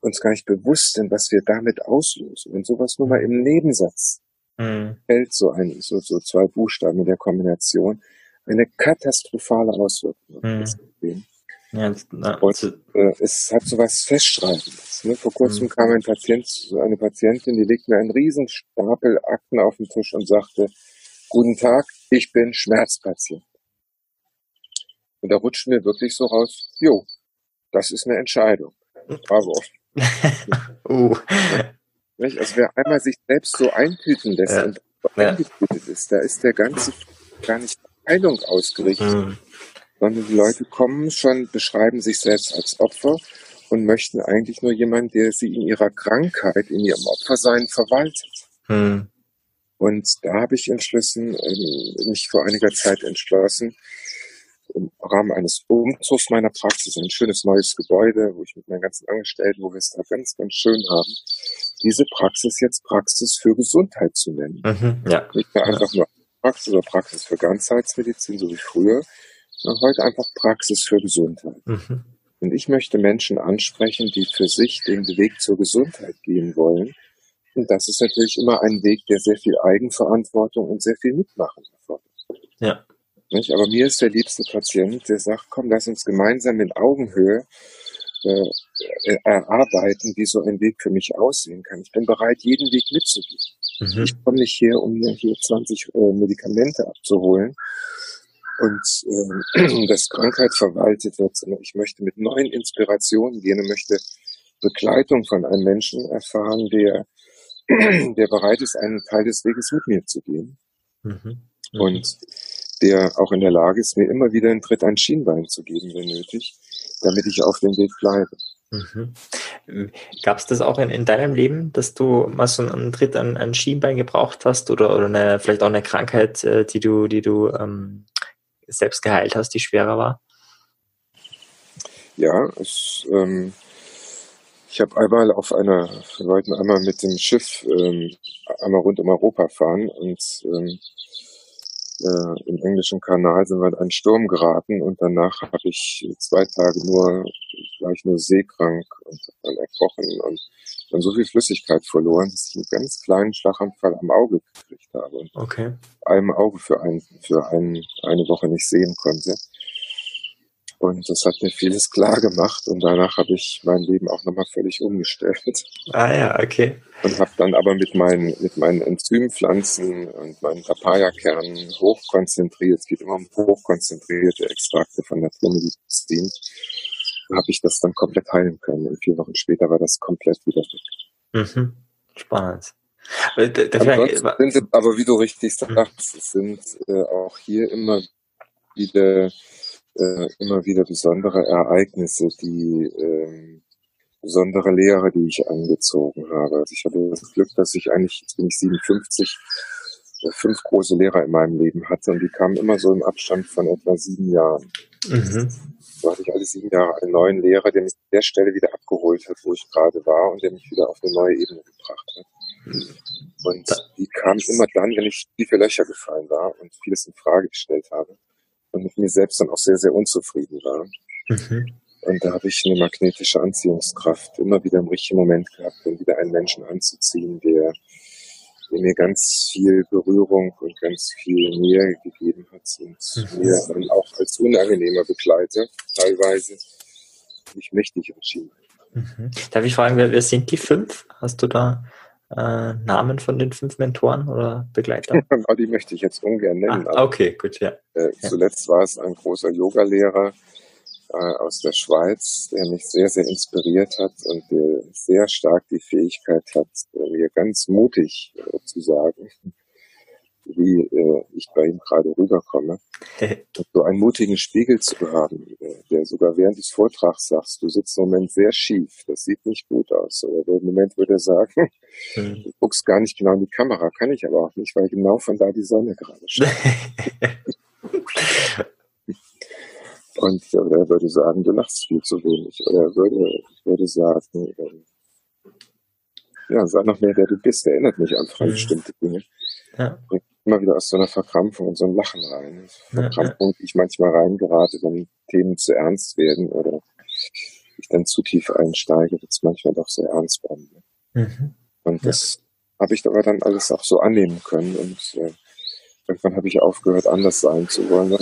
uns gar nicht bewusst sind, was wir damit auslösen. Wenn sowas nur mal im Nebensatz mhm. fällt, so ein, so, so zwei Buchstaben in der Kombination, eine katastrophale Auswirkung mhm. Ja, na, und, äh, es hat so was Festschreibendes. Ne? Vor kurzem mhm. kam ein Patient, eine Patientin, die legte mir einen riesen Stapel Akten auf den Tisch und sagte, guten Tag, ich bin Schmerzpatient. Und da rutscht mir wirklich so raus, jo, das ist eine Entscheidung. Bravo. <laughs> uh. Also wer einmal sich selbst so eintüten lässt ja. und eingetütet ist, da ist der ganze gar nicht Heilung ausgerichtet. Mhm sondern die Leute kommen schon, beschreiben sich selbst als Opfer und möchten eigentlich nur jemanden, der sie in ihrer Krankheit, in ihrem Opfersein verwaltet. Hm. Und da habe ich entschlossen, ähm, mich vor einiger Zeit entschlossen, im Rahmen eines Umzugs meiner Praxis, ein schönes neues Gebäude, wo ich mit meinen ganzen Angestellten, wo wir es da ganz, ganz schön haben, diese Praxis jetzt Praxis für Gesundheit zu nennen. Mhm, ja. Nicht mehr einfach nur Praxis oder Praxis für Ganzheitsmedizin, so wie früher, heute einfach Praxis für Gesundheit. Mhm. Und ich möchte Menschen ansprechen, die für sich den Weg zur Gesundheit gehen wollen. Und das ist natürlich immer ein Weg, der sehr viel Eigenverantwortung und sehr viel Mitmachen erfordert. Ja. Nicht? Aber mir ist der liebste Patient, der sagt, komm, lass uns gemeinsam in Augenhöhe äh, äh, erarbeiten, wie so ein Weg für mich aussehen kann. Ich bin bereit, jeden Weg mitzugehen. Mhm. Ich komme nicht her, um mir hier 20 äh, Medikamente abzuholen, und <clears throat> äh, dass Krankheit verwaltet wird, sondern ich möchte mit neuen Inspirationen gehen und möchte Begleitung von einem Menschen erfahren, der, <clears throat> der bereit ist, einen Teil des Weges mit mir zu gehen. Mhm. Mhm. Und der auch in der Lage ist, mir immer wieder einen Tritt an Schienbein zu geben, wenn nötig, damit ich auf dem Weg bleibe. Mhm. Gab es das auch in, in deinem Leben, dass du mal so einen Tritt an, an Schienbein gebraucht hast oder, oder eine, vielleicht auch eine Krankheit, äh, die du, die du ähm, selbst geheilt hast, die schwerer war? Ja, es, ähm, ich habe einmal auf einer, wir wollten einmal mit dem Schiff ähm, einmal rund um Europa fahren und ähm, äh, im englischen Kanal sind wir in einen Sturm geraten und danach habe ich zwei Tage nur, war ich nur seekrank und dann erkochen und dann so viel Flüssigkeit verloren, dass ich einen ganz kleinen Schlaganfall am Auge gekriegt habe und okay. einem Auge für, ein, für ein, eine Woche nicht sehen konnte. Und das hat mir vieles klar gemacht und danach habe ich mein Leben auch nochmal völlig umgestellt. Ah ja, okay. Und habe dann aber mit meinen, mit meinen Enzympflanzen und meinen Papayakernen hochkonzentriert, es geht immer um hochkonzentrierte Extrakte von Naturmedizin, habe ich das dann komplett heilen können. Und vier Wochen später war das komplett wieder weg. Mhm. Spannend. Ansonsten sind aber, wie du richtig sagst, es sind äh, auch hier immer wieder äh, immer wieder besondere Ereignisse, die ähm, besondere Lehre, die ich angezogen habe. Also ich hatte das Glück, dass ich eigentlich, jetzt bin ich 57, äh, fünf große Lehrer in meinem Leben hatte und die kamen immer so im Abstand von etwa sieben Jahren. Mhm. So hatte ich alle sieben Jahre einen neuen Lehrer, der mich an der Stelle wieder abgeholt hat, wo ich gerade war und der mich wieder auf eine neue Ebene gebracht hat. Und die kamen immer dann, wenn ich tiefe Löcher gefallen war und vieles in Frage gestellt habe und mit mir selbst dann auch sehr, sehr unzufrieden war. Mhm. Und da habe ich eine magnetische Anziehungskraft immer wieder im richtigen Moment gehabt, um wieder einen Menschen anzuziehen, der, der mir ganz viel Berührung und ganz viel Nähe gegeben hat und mhm. mir dann auch als unangenehmer Begleiter teilweise mich mächtig entschieden hat. Mhm. Darf ich fragen, wer, wer, sind die fünf? Hast du da äh, Namen von den fünf Mentoren oder Begleitern? <laughs> die möchte ich jetzt ungern nennen. Ah, okay, gut, ja. Äh, zuletzt war es ein großer Yogalehrer äh, aus der Schweiz, der mich sehr, sehr inspiriert hat und der sehr stark die Fähigkeit hat, mir ganz mutig äh, zu sagen, wie äh, ich bei ihm gerade rüberkomme. <laughs> so einen mutigen Spiegel zu haben, äh, der sogar während des Vortrags sagt, du sitzt im Moment sehr schief, das sieht nicht gut aus. Oder im Moment würde er sagen, hm. du guckst gar nicht genau in die Kamera, kann ich aber auch nicht, weil genau von da die Sonne gerade steht. <laughs> Und oder er würde sagen, du lachst viel zu wenig. Oder er würde, würde sagen, ähm, ja, sag noch mehr, wer du bist. Erinnert mich an mhm. bestimmte Dinge. Ja. Immer wieder aus so einer Verkrampfung und so ein Lachen rein. Verkrampfung, die ich manchmal reingerate, wenn Themen zu ernst werden oder ich dann zu tief einsteige, wird es manchmal doch sehr ernst werden. Mhm. Und das ja. habe ich aber dann alles auch so annehmen können und äh, irgendwann habe ich aufgehört, anders sein zu wollen.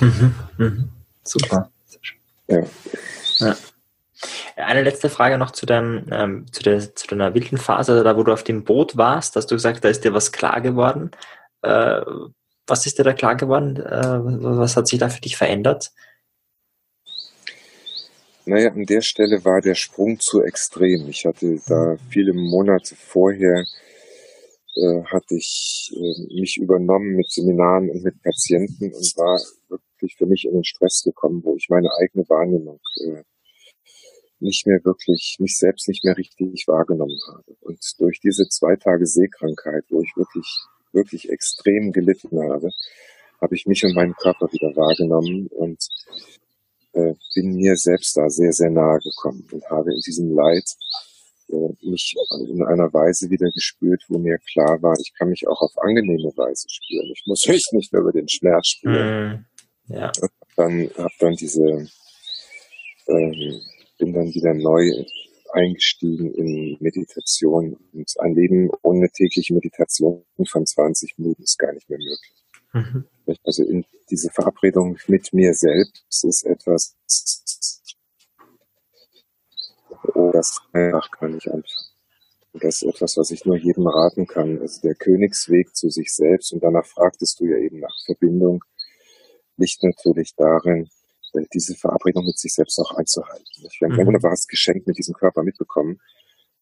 Mhm. Mhm. Super. Ja. ja. Eine letzte Frage noch zu, deinem, ähm, zu, der, zu deiner wilden Phase, da wo du auf dem Boot warst, hast du gesagt, da ist dir was klar geworden. Äh, was ist dir da klar geworden? Äh, was hat sich da für dich verändert? Naja, an der Stelle war der Sprung zu extrem. Ich hatte da viele Monate vorher äh, hatte ich äh, mich übernommen mit Seminaren und mit Patienten und war wirklich für mich in den Stress gekommen, wo ich meine eigene Wahrnehmung äh, nicht mehr wirklich, mich selbst nicht mehr richtig wahrgenommen habe. Und durch diese zwei Tage Seekrankheit, wo ich wirklich, wirklich extrem gelitten habe, habe ich mich und meinen Körper wieder wahrgenommen und äh, bin mir selbst da sehr, sehr nahe gekommen und habe in diesem Leid äh, mich in einer Weise wieder gespürt, wo mir klar war, ich kann mich auch auf angenehme Weise spüren. Ich muss mich nicht nur über den Schmerz spüren. Mm, ja. Und dann habe dann diese ähm, bin dann wieder neu eingestiegen in Meditation und ein Leben ohne tägliche Meditation von 20 Minuten ist gar nicht mehr möglich. Mhm. Also in diese Verabredung mit mir selbst ist etwas, das einfach kann ich anfangen. Das ist etwas, was ich nur jedem raten kann. Also der Königsweg zu sich selbst und danach fragtest du ja eben nach Verbindung, liegt natürlich darin, diese Verabredung mit sich selbst auch einzuhalten. Wir haben ein mhm. wunderbares Geschenk mit diesem Körper mitbekommen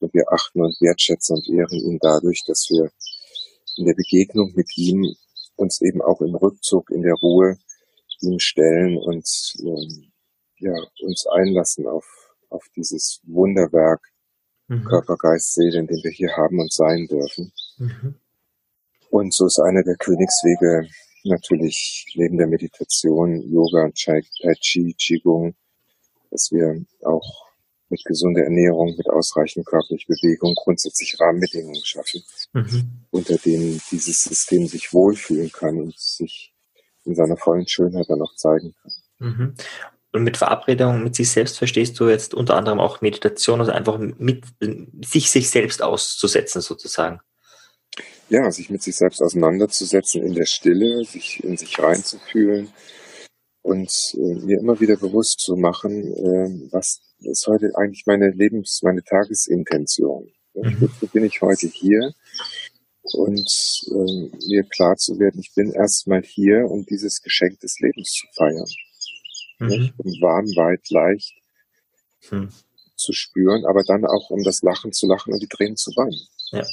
und wir achten und wertschätzen und ehren ihn dadurch, dass wir in der Begegnung mit ihm uns eben auch im Rückzug, in der Ruhe ihm stellen und ähm, ja, uns einlassen auf, auf dieses Wunderwerk mhm. Körper, Geist, Seele, in dem wir hier haben und sein dürfen. Mhm. Und so ist einer der Königswege natürlich neben der Meditation, Yoga, Tai Chi, Qigong, dass wir auch mit gesunder Ernährung, mit ausreichend körperlicher Bewegung grundsätzlich Rahmenbedingungen schaffen, mhm. unter denen dieses System sich wohlfühlen kann und sich in seiner vollen Schönheit dann auch zeigen kann. Mhm. Und mit Verabredung mit sich selbst verstehst du jetzt unter anderem auch Meditation, also einfach mit sich sich selbst auszusetzen sozusagen ja, sich mit sich selbst auseinanderzusetzen in der Stille, sich in sich reinzufühlen und äh, mir immer wieder bewusst zu machen, äh, was ist heute eigentlich meine Lebens-, meine Tagesintention. Mhm. Wofür bin ich heute hier? Und äh, mir klar zu werden, ich bin erstmal hier, um dieses Geschenk des Lebens zu feiern. Mhm. Um warm, weit, leicht mhm. zu spüren, aber dann auch um das Lachen zu lachen und die Tränen zu weinen. Ja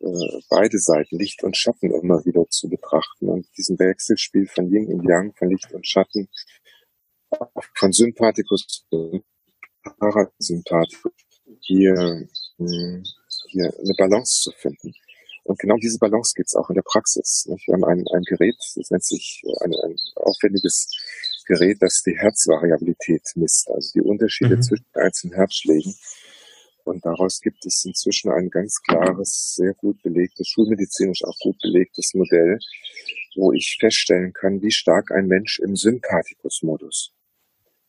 äh, beide Seiten, Licht und Schatten, immer wieder zu betrachten und diesen Wechselspiel von Yin und Yang, von Licht und Schatten, von Sympathikus zu Parasympathikus, hier, hm, hier eine Balance zu finden. Und genau diese Balance gibt es auch in der Praxis. Wir haben ein, ein Gerät, das nennt sich ein, ein aufwendiges Gerät, das die Herzvariabilität misst, also die Unterschiede mhm. zwischen einzelnen Herzschlägen. Und daraus gibt es inzwischen ein ganz klares, sehr gut belegtes, schulmedizinisch auch gut belegtes Modell, wo ich feststellen kann, wie stark ein Mensch im Sympathikus-Modus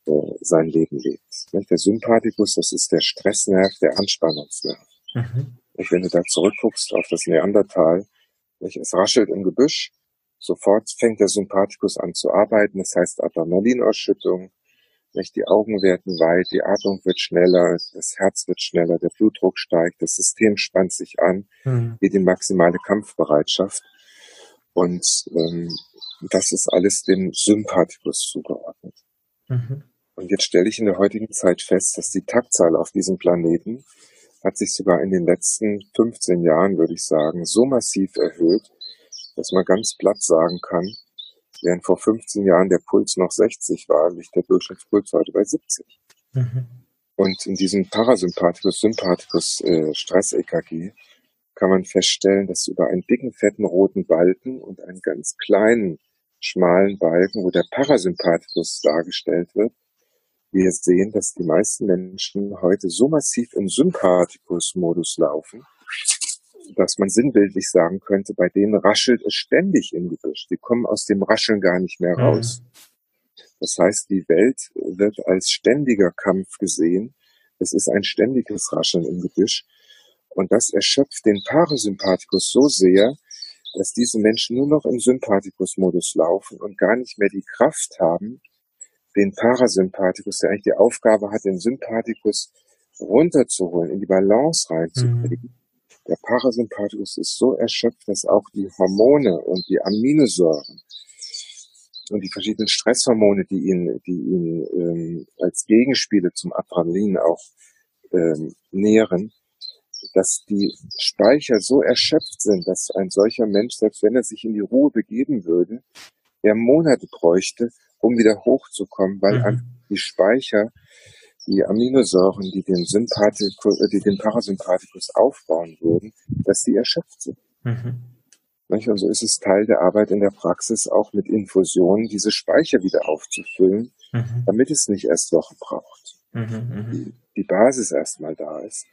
äh, sein Leben lebt. Der Sympathikus, das ist der Stressnerv, der Anspannungsnerv. Mhm. Wenn du da zurückguckst auf das Neandertal, es raschelt im Gebüsch, sofort fängt der Sympathikus an zu arbeiten, das heißt Adrenalinausschüttung, Die Augen werden weit, die Atmung wird schneller, das Herz wird schneller, der Blutdruck steigt, das System spannt sich an, mhm. geht in maximale Kampfbereitschaft. Und ähm, das ist alles dem Sympathikus zugeordnet. Mhm. Und jetzt stelle ich in der heutigen Zeit fest, dass die Taktzahl auf diesem Planeten hat sich sogar in den letzten 15 Jahren, würde ich sagen, so massiv erhöht, dass man ganz platt sagen kann, während vor 15 Jahren der Puls noch 60 war, liegt der Durchschnittspuls heute bei 70. Mhm. Und in diesem Parasympathikus, Sympathikus äh, kann man feststellen, dass über einen dicken, fetten roten Balken und einen ganz kleinen, schmalen Balken, wo der Parasympathikus dargestellt wird, wir sehen, dass die meisten Menschen heute so massiv im Sympathikus-Modus laufen, dass man sinnbildlich sagen könnte, bei denen raschelt es ständig im Gebüsch. Die kommen aus dem Rascheln gar nicht mehr mhm. raus. Mhm. Das heißt, die Welt wird als ständiger Kampf gesehen. Es ist ein ständiges Rascheln im Gebüsch. Und das erschöpft den Parasympathikus so sehr, dass diese Menschen nur noch im Sympathikus-Modus laufen und gar nicht mehr die Kraft haben, den Parasympathikus, der eigentlich die Aufgabe hat, den Sympathikus runterzuholen, in die Balance reinzukriegen, mhm. Der Parasympathikus ist so erschöpft, dass auch die Hormone und die Aminosäuren und die verschiedenen Stresshormone, die ihn, die ihn ähm, als Gegenspiele zum Adrenalin auch ähm, nähren, dass die Speicher so erschöpft sind, dass ein solcher Mensch, selbst wenn er sich in die Ruhe begeben würde, er Monate bräuchte, um wieder hochzukommen, weil mhm. die Speicher die Aminosäuren, die den Sympathikus, äh, die den Parasympathikus aufbauen würden, dass die erschöpft sind. Mhm. Und so ist es Teil der Arbeit in der Praxis, auch mit Infusionen diese Speicher wieder aufzufüllen, mhm. damit es nicht erst Wochen braucht. Mhm, mhm. die, die Basis erstmal da ist.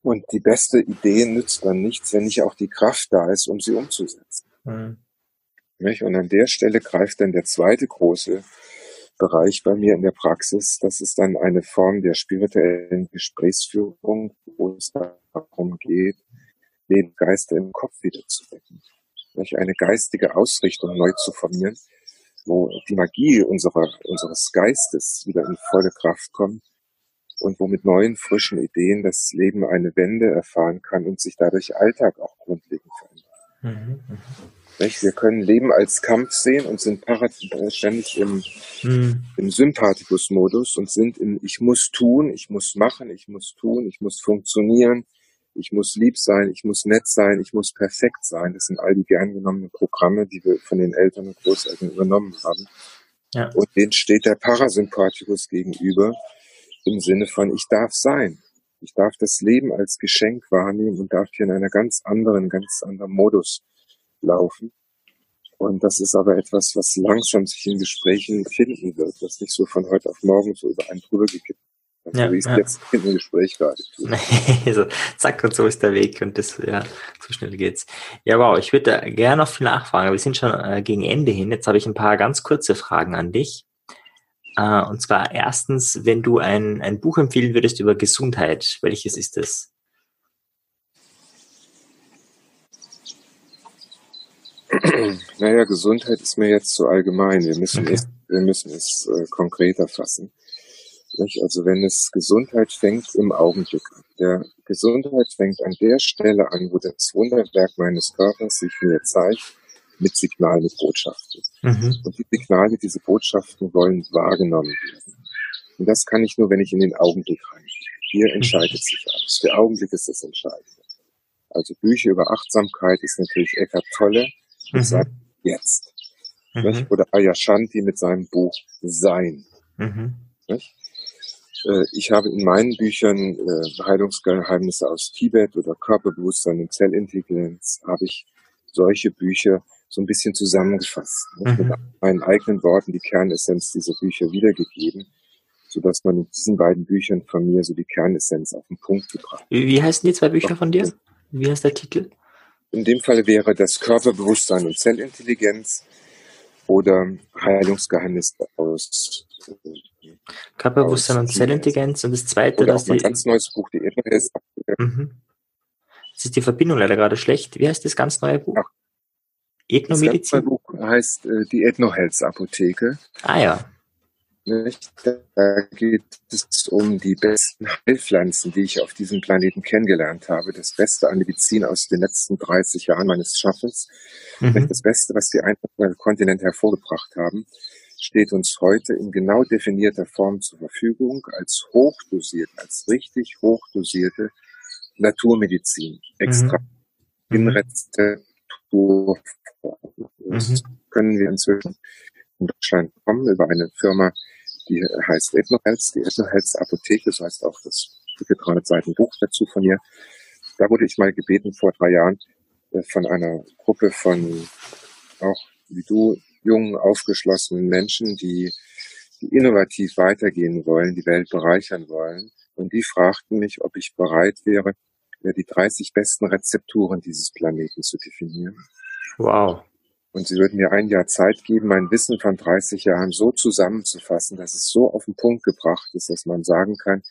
Und die beste Idee nützt dann nichts, wenn nicht auch die Kraft da ist, um sie umzusetzen. Mhm. Und an der Stelle greift dann der zweite große Bereich bei mir in der Praxis. Das ist dann eine Form der spirituellen Gesprächsführung, wo es darum geht, den Geist im Kopf wiederzuwecken. Eine geistige Ausrichtung neu zu formieren, wo die Magie unserer, unseres Geistes wieder in volle Kraft kommt und wo mit neuen, frischen Ideen das Leben eine Wende erfahren kann und sich dadurch Alltag auch grundlegend verändert. Mhm, mh. Nicht? Wir können Leben als Kampf sehen und sind ständig im, mhm. im Sympathikus-Modus und sind im Ich muss tun, ich muss machen, ich muss tun, ich muss funktionieren, ich muss lieb sein, ich muss nett sein, ich muss perfekt sein. Das sind all die gern genommenen Programme, die wir von den Eltern und Großeltern übernommen haben. Ja. Und denen steht der Parasympathikus gegenüber im Sinne von Ich darf sein. Ich darf das Leben als Geschenk wahrnehmen und darf hier in einer ganz anderen, ganz anderen Modus laufen. Und das ist aber etwas, was langsam sich in Gesprächen finden wird, was nicht so von heute auf morgen so über einen drüber gekippt wird. Ja, wie ich es ja. jetzt in dem Gespräch gerade <laughs> also, zack, und so ist der Weg und das, ja, so schnell geht's. Ja, wow, ich würde gerne noch viel nachfragen, aber wir sind schon äh, gegen Ende hin. Jetzt habe ich ein paar ganz kurze Fragen an dich. Äh, und zwar erstens, wenn du ein, ein Buch empfehlen würdest über Gesundheit, welches ist es? <clears throat> Naja, Gesundheit ist mir jetzt zu allgemein. Wir müssen okay. es, wir müssen es äh, konkreter fassen. Nicht? Also wenn es Gesundheit fängt im Augenblick an. Der Gesundheit fängt an der Stelle an, wo das Wunderwerk meines Körpers sich mir zeigt, mit Signalen, mit Botschaften. Mhm. Und die Signale, diese Botschaften wollen wahrgenommen werden. Und das kann ich nur, wenn ich in den Augenblick reingehe. Hier entscheidet sich alles. Der Augenblick ist das Entscheidende. Also Bücher über Achtsamkeit ist natürlich Eckart Tolle mhm. sagt jetzt. Mhm. Oder Ayashanti mit seinem Buch Sein. Mhm. Äh, ich habe in meinen Büchern äh, Heilungsgeheimnisse aus Tibet oder Körperbewusstsein und Zellintelligenz habe ich solche Bücher so ein bisschen zusammengefasst. Mhm. Mit meinen eigenen Worten die Kernessenz dieser Bücher wiedergegeben, sodass man in diesen beiden Büchern von mir so die Kernessenz auf den Punkt gebracht hat. Wie heißen die zwei Bücher von dir? Wie heißt der Titel? In dem Fall wäre das Körperbewusstsein und Zellintelligenz oder Heilungsgeheimnis aus Körperbewusstsein aus und Zellintelligenz und das zweite, oder das ist ein ganz neues Buch, die Ethnohealth mhm. Das ist die Verbindung leider gerade schlecht. Wie heißt das ganz neue Buch? Ethnomedizin? Das Buch heißt äh, die Ethnohealth Apotheke. Ah ja. Nicht? Da geht es um die besten Heilpflanzen, die ich auf diesem Planeten kennengelernt habe. Das Beste an Medizin aus den letzten 30 Jahren meines Schaffens. Mhm. Das Beste, was die einzelnen Kontinente hervorgebracht haben, steht uns heute in genau definierter Form zur Verfügung als hochdosiert, als richtig hochdosierte Naturmedizin. Extra mhm. in mhm. Rezeptur. Das mhm. können wir inzwischen in Deutschland bekommen über eine Firma, die heißt Ethnohealth, die Ethnohealth Apotheke, das heißt auch das dicke 300 Seiten Buch dazu von mir. Da wurde ich mal gebeten vor drei Jahren äh, von einer Gruppe von auch wie du jungen, aufgeschlossenen Menschen, die, die innovativ weitergehen wollen, die Welt bereichern wollen. Und die fragten mich, ob ich bereit wäre, die 30 besten Rezepturen dieses Planeten zu definieren. Wow. Und sie würden mir ein Jahr Zeit geben, mein Wissen von 30 Jahren so zusammenzufassen, dass es so auf den Punkt gebracht ist, dass man sagen kann,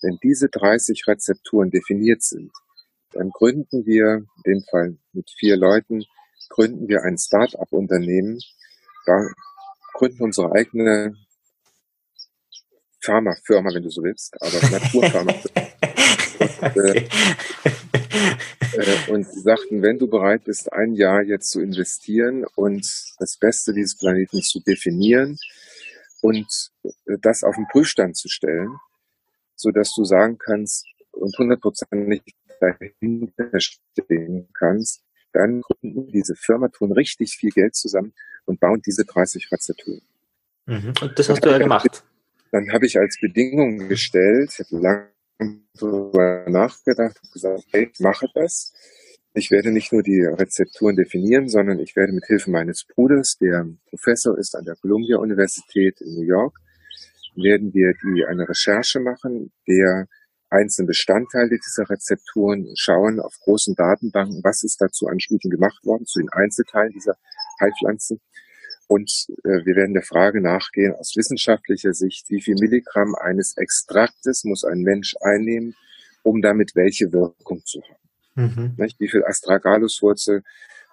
wenn diese 30 Rezepturen definiert sind, dann gründen wir, in dem Fall mit vier Leuten, gründen wir ein Start-up-Unternehmen, gründen unsere eigene Pharmafirma, wenn du so willst, aber Naturpharma. <laughs> und, äh, äh, und sie sagten, wenn du bereit bist, ein Jahr jetzt zu investieren und das Beste dieses Planeten zu definieren und äh, das auf den Prüfstand zu stellen, so dass du sagen kannst und hundertprozentig dahinter stehen kannst, dann gründen diese Firma, tun richtig viel Geld zusammen und bauen diese 30 Rezepturen. Mhm. Und das hast du ja gemacht. Dann habe ich als Bedingung gestellt, ich habe lange darüber nachgedacht und gesagt, hey, ich mache das. Ich werde nicht nur die Rezepturen definieren, sondern ich werde mit Hilfe meines Bruders, der Professor ist an der Columbia Universität in New York, werden wir die eine Recherche machen, der einzelne Bestandteile dieser Rezepturen schauen auf großen Datenbanken, was ist dazu an Studien gemacht worden, zu den Einzelteilen dieser Heilpflanzen. Und äh, wir werden der Frage nachgehen, aus wissenschaftlicher Sicht, wie viel Milligramm eines Extraktes muss ein Mensch einnehmen, um damit welche Wirkung zu haben. Mhm. Wie viel Astragalus-Wurzel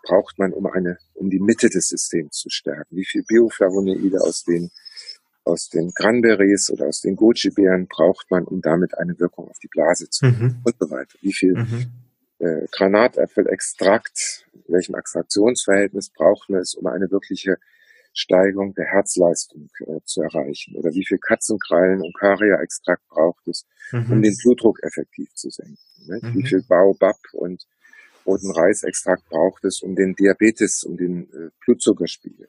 braucht man, um eine, um die Mitte des Systems zu stärken? Wie viel Bioflavonoide aus den aus den Cranberries oder aus den Goji-Beeren braucht man, um damit eine Wirkung auf die Blase zu haben mhm. und so weiter. Wie viel mhm. äh, Granatäpfelextrakt, welchem Extraktionsverhältnis braucht man es, um eine wirkliche Steigerung der Herzleistung äh, zu erreichen? Oder wie viel Katzenkrallen und Karia-Extrakt braucht es, mhm. um den Blutdruck effektiv zu senken? Ne? Wie viel Baobab und roten Reisextrakt braucht es, um den Diabetes, um den äh, Blutzuckerspiegel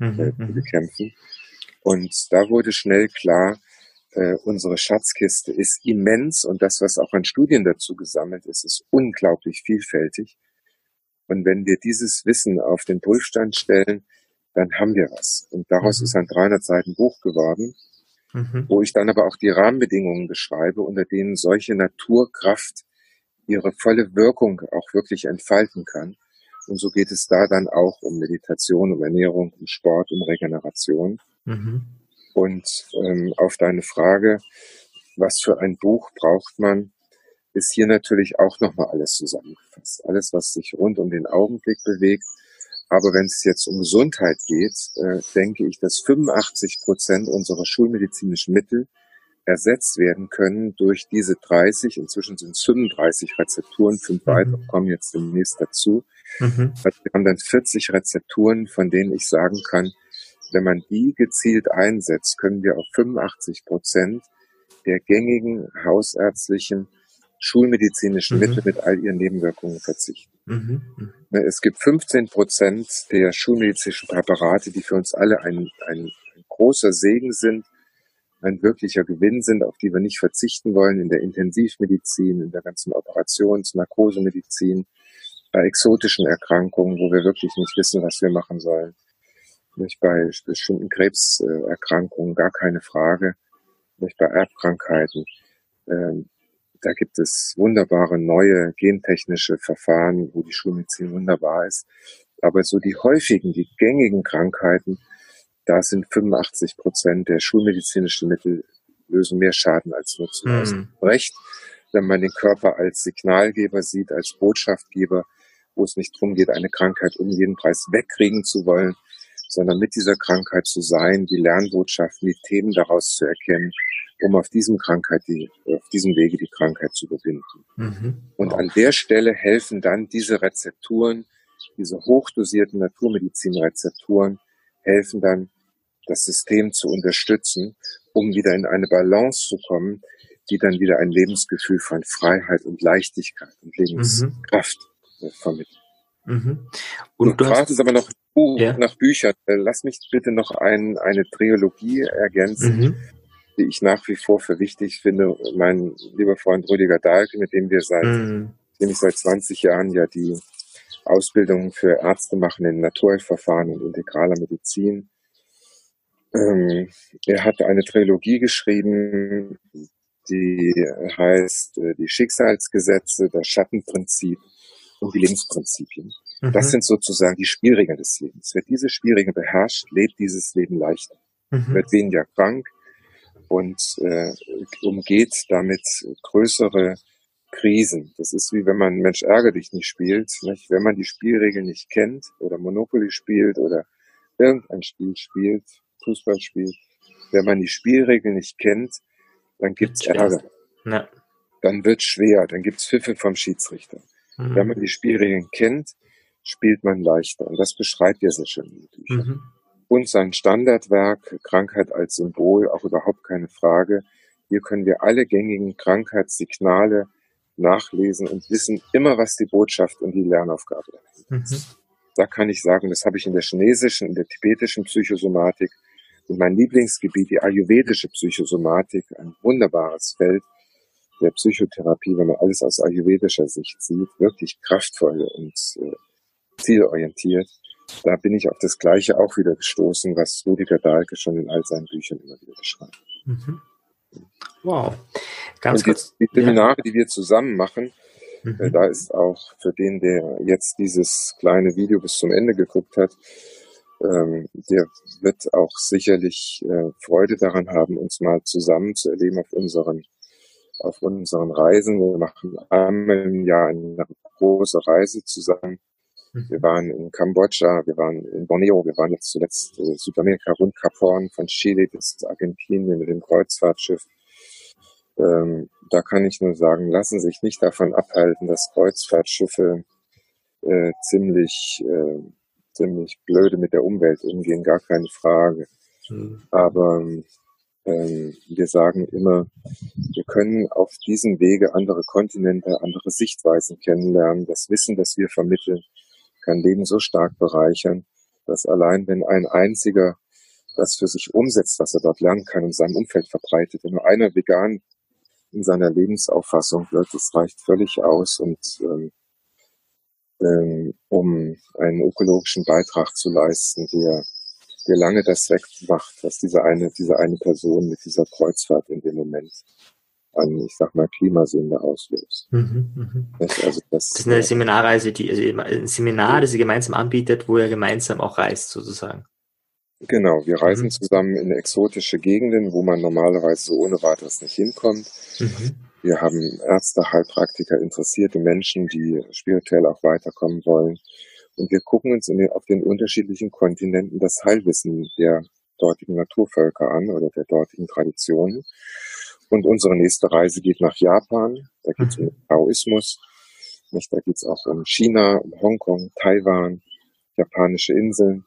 äh, zu mhm. bekämpfen? Und da wurde schnell klar, äh, unsere Schatzkiste ist immens und das, was auch an Studien dazu gesammelt ist, ist unglaublich vielfältig. Und wenn wir dieses Wissen auf den Prüfstand stellen, dann haben wir was. Und daraus mhm. ist ein 300 Seiten Buch geworden, mhm. wo ich dann aber auch die Rahmenbedingungen beschreibe, unter denen solche Naturkraft ihre volle Wirkung auch wirklich entfalten kann. Und so geht es da dann auch um Meditation, um Ernährung, um Sport, um Regeneration. Mhm. Und ähm, auf deine Frage, was für ein Buch braucht man, ist hier natürlich auch nochmal alles zusammengefasst. Alles, was sich rund um den Augenblick bewegt. Aber wenn es jetzt um Gesundheit geht, äh, denke ich, dass 85 Prozent unserer schulmedizinischen Mittel ersetzt werden können durch diese 30, inzwischen sind es 35 Rezepturen, fünf mhm. weitere kommen jetzt demnächst dazu. Mhm. Also wir haben dann 40 Rezepturen, von denen ich sagen kann, wenn man die gezielt einsetzt, können wir auf 85 Prozent der gängigen hausärztlichen schulmedizinischen mhm. Mittel mit all ihren Nebenwirkungen verzichten. Ne, es gibt 15 Prozent der schulmedizinischen Präparate, die für uns alle ein, ein, ein großer Segen sind, ein wirklicher Gewinn sind, auf die wir nicht verzichten wollen in der Intensivmedizin, in der ganzen Operations-, Narkosemedizin, bei exotischen Erkrankungen, wo wir wirklich nicht wissen, was wir machen sollen. Nicht bei bestimmten Krebserkrankungen gar keine Frage. Nicht bei Erbkrankheiten. Ähm, da gibt es wunderbare neue gentechnische Verfahren, wo die Schulmedizin wunderbar ist. Aber so die häufigen, die gängigen Krankheiten, da sind 85 Prozent der schulmedizinischen Mittel lösen mehr Schaden als Nutzen aus. Mhm. Recht, wenn man den Körper als Signalgeber sieht, als Botschaftgeber, wo es nicht darum geht, eine Krankheit um jeden Preis wegkriegen zu wollen, sondern mit dieser Krankheit zu sein, die Lernbotschaften, die Themen daraus zu erkennen, um auf diesem Krankheit die, auf diesem Wege die Krankheit zu überwinden. Mhm. Und an der Stelle helfen dann diese Rezepturen, diese hochdosierten Naturmedizinrezepturen, helfen dann, das System zu unterstützen, um wieder in eine Balance zu kommen, die dann wieder ein Lebensgefühl von Freiheit und Leichtigkeit und Lebenskraft mhm. vermittelt. Mhm. Und du, du fragst es aber noch Buch, ja. nach Büchern. Äh, lass mich bitte noch ein, eine Trilogie ergänzen, mhm. Die ich nach wie vor für wichtig finde. Mein lieber Freund Rüdiger Dahlke, mit dem wir seit, mhm. dem ich seit 20 Jahren ja die Ausbildung für Ärzte machen in Naturheilverfahren und integraler Medizin. Ähm, er hat eine Trilogie geschrieben, die heißt äh, Die Schicksalsgesetze, das Schattenprinzip und die Lebensprinzipien. Mhm. Das sind sozusagen die Spielregeln des Lebens. Wer diese Spielregeln beherrscht, lebt dieses Leben leichter, mhm. wird weniger krank und äh, umgeht damit größere Krisen. Das ist wie wenn man Mensch ärger dich nicht spielt. Nicht? Wenn man die Spielregeln nicht kennt oder Monopoly spielt oder irgendein Spiel spielt, Fußball spielt, wenn man die Spielregeln nicht kennt, dann gibt's Ärger. Ja. Dann wird's schwer, dann gibt's Pfiffe vom Schiedsrichter. Mhm. Wenn man die Spielregeln kennt, spielt man leichter. Und das beschreibt er sehr schön Büchern. Mhm. Und sein Standardwerk, Krankheit als Symbol, auch überhaupt keine Frage. Hier können wir alle gängigen Krankheitssignale nachlesen und wissen immer, was die Botschaft und die Lernaufgabe dahinter ist. Mhm. Da kann ich sagen, das habe ich in der chinesischen, in der tibetischen Psychosomatik und mein Lieblingsgebiet, die ayurvedische Psychosomatik, ein wunderbares Feld, der Psychotherapie, wenn man alles aus ayurvedischer Sicht sieht, wirklich kraftvoll und äh, zielorientiert. Da bin ich auf das Gleiche auch wieder gestoßen, was Rüdiger Dahlke schon in all seinen Büchern immer wieder beschreibt. Mhm. Wow. Ganz und kurz. Die, die Seminare, ja. die wir zusammen machen, mhm. äh, da ist auch für den, der jetzt dieses kleine Video bis zum Ende geguckt hat, ähm, der wird auch sicherlich äh, Freude daran haben, uns mal zusammen zu erleben auf unseren auf unseren Reisen. Wir machen einmal im Jahr eine große Reise zusammen. Wir waren in Kambodscha, wir waren in Borneo, wir waren jetzt zuletzt in Südamerika rund Kap Horn, von Chile bis Argentinien mit dem Kreuzfahrtschiff. Ähm, da kann ich nur sagen, lassen sich nicht davon abhalten, dass Kreuzfahrtschiffe äh, ziemlich, äh, ziemlich blöde mit der Umwelt umgehen, gar keine Frage. Mhm. Aber ähm, wir sagen immer, wir können auf diesem Wege andere Kontinente, andere Sichtweisen kennenlernen. Das Wissen, das wir vermitteln, kann Leben so stark bereichern, dass allein wenn ein einziger das für sich umsetzt, was er dort lernen kann in seinem Umfeld verbreitet, wenn nur einer vegan in seiner Lebensauffassung wird, das reicht völlig aus und ähm, ähm, um einen ökologischen Beitrag zu leisten, der wie lange das wegmacht, was diese eine, diese eine Person mit dieser Kreuzfahrt in dem Moment an, ich sag mal, Klimasünde auslöst. Mhm, mh. das, also das, das ist eine Seminarreise, die, also ein Seminar, das sie gemeinsam anbietet, wo er gemeinsam auch reist, sozusagen. Genau, wir reisen mhm. zusammen in exotische Gegenden, wo man normalerweise so ohne weiteres nicht hinkommt. Mhm. Wir haben Ärzte, Heilpraktiker, interessierte Menschen, die spirituell auch weiterkommen wollen. Und wir gucken uns den, auf den unterschiedlichen Kontinenten das Heilwissen der dortigen Naturvölker an oder der dortigen Traditionen. Und unsere nächste Reise geht nach Japan. Da geht es mhm. um Taoismus. Nicht? Da geht es auch um China, um Hongkong, Taiwan, japanische Inseln,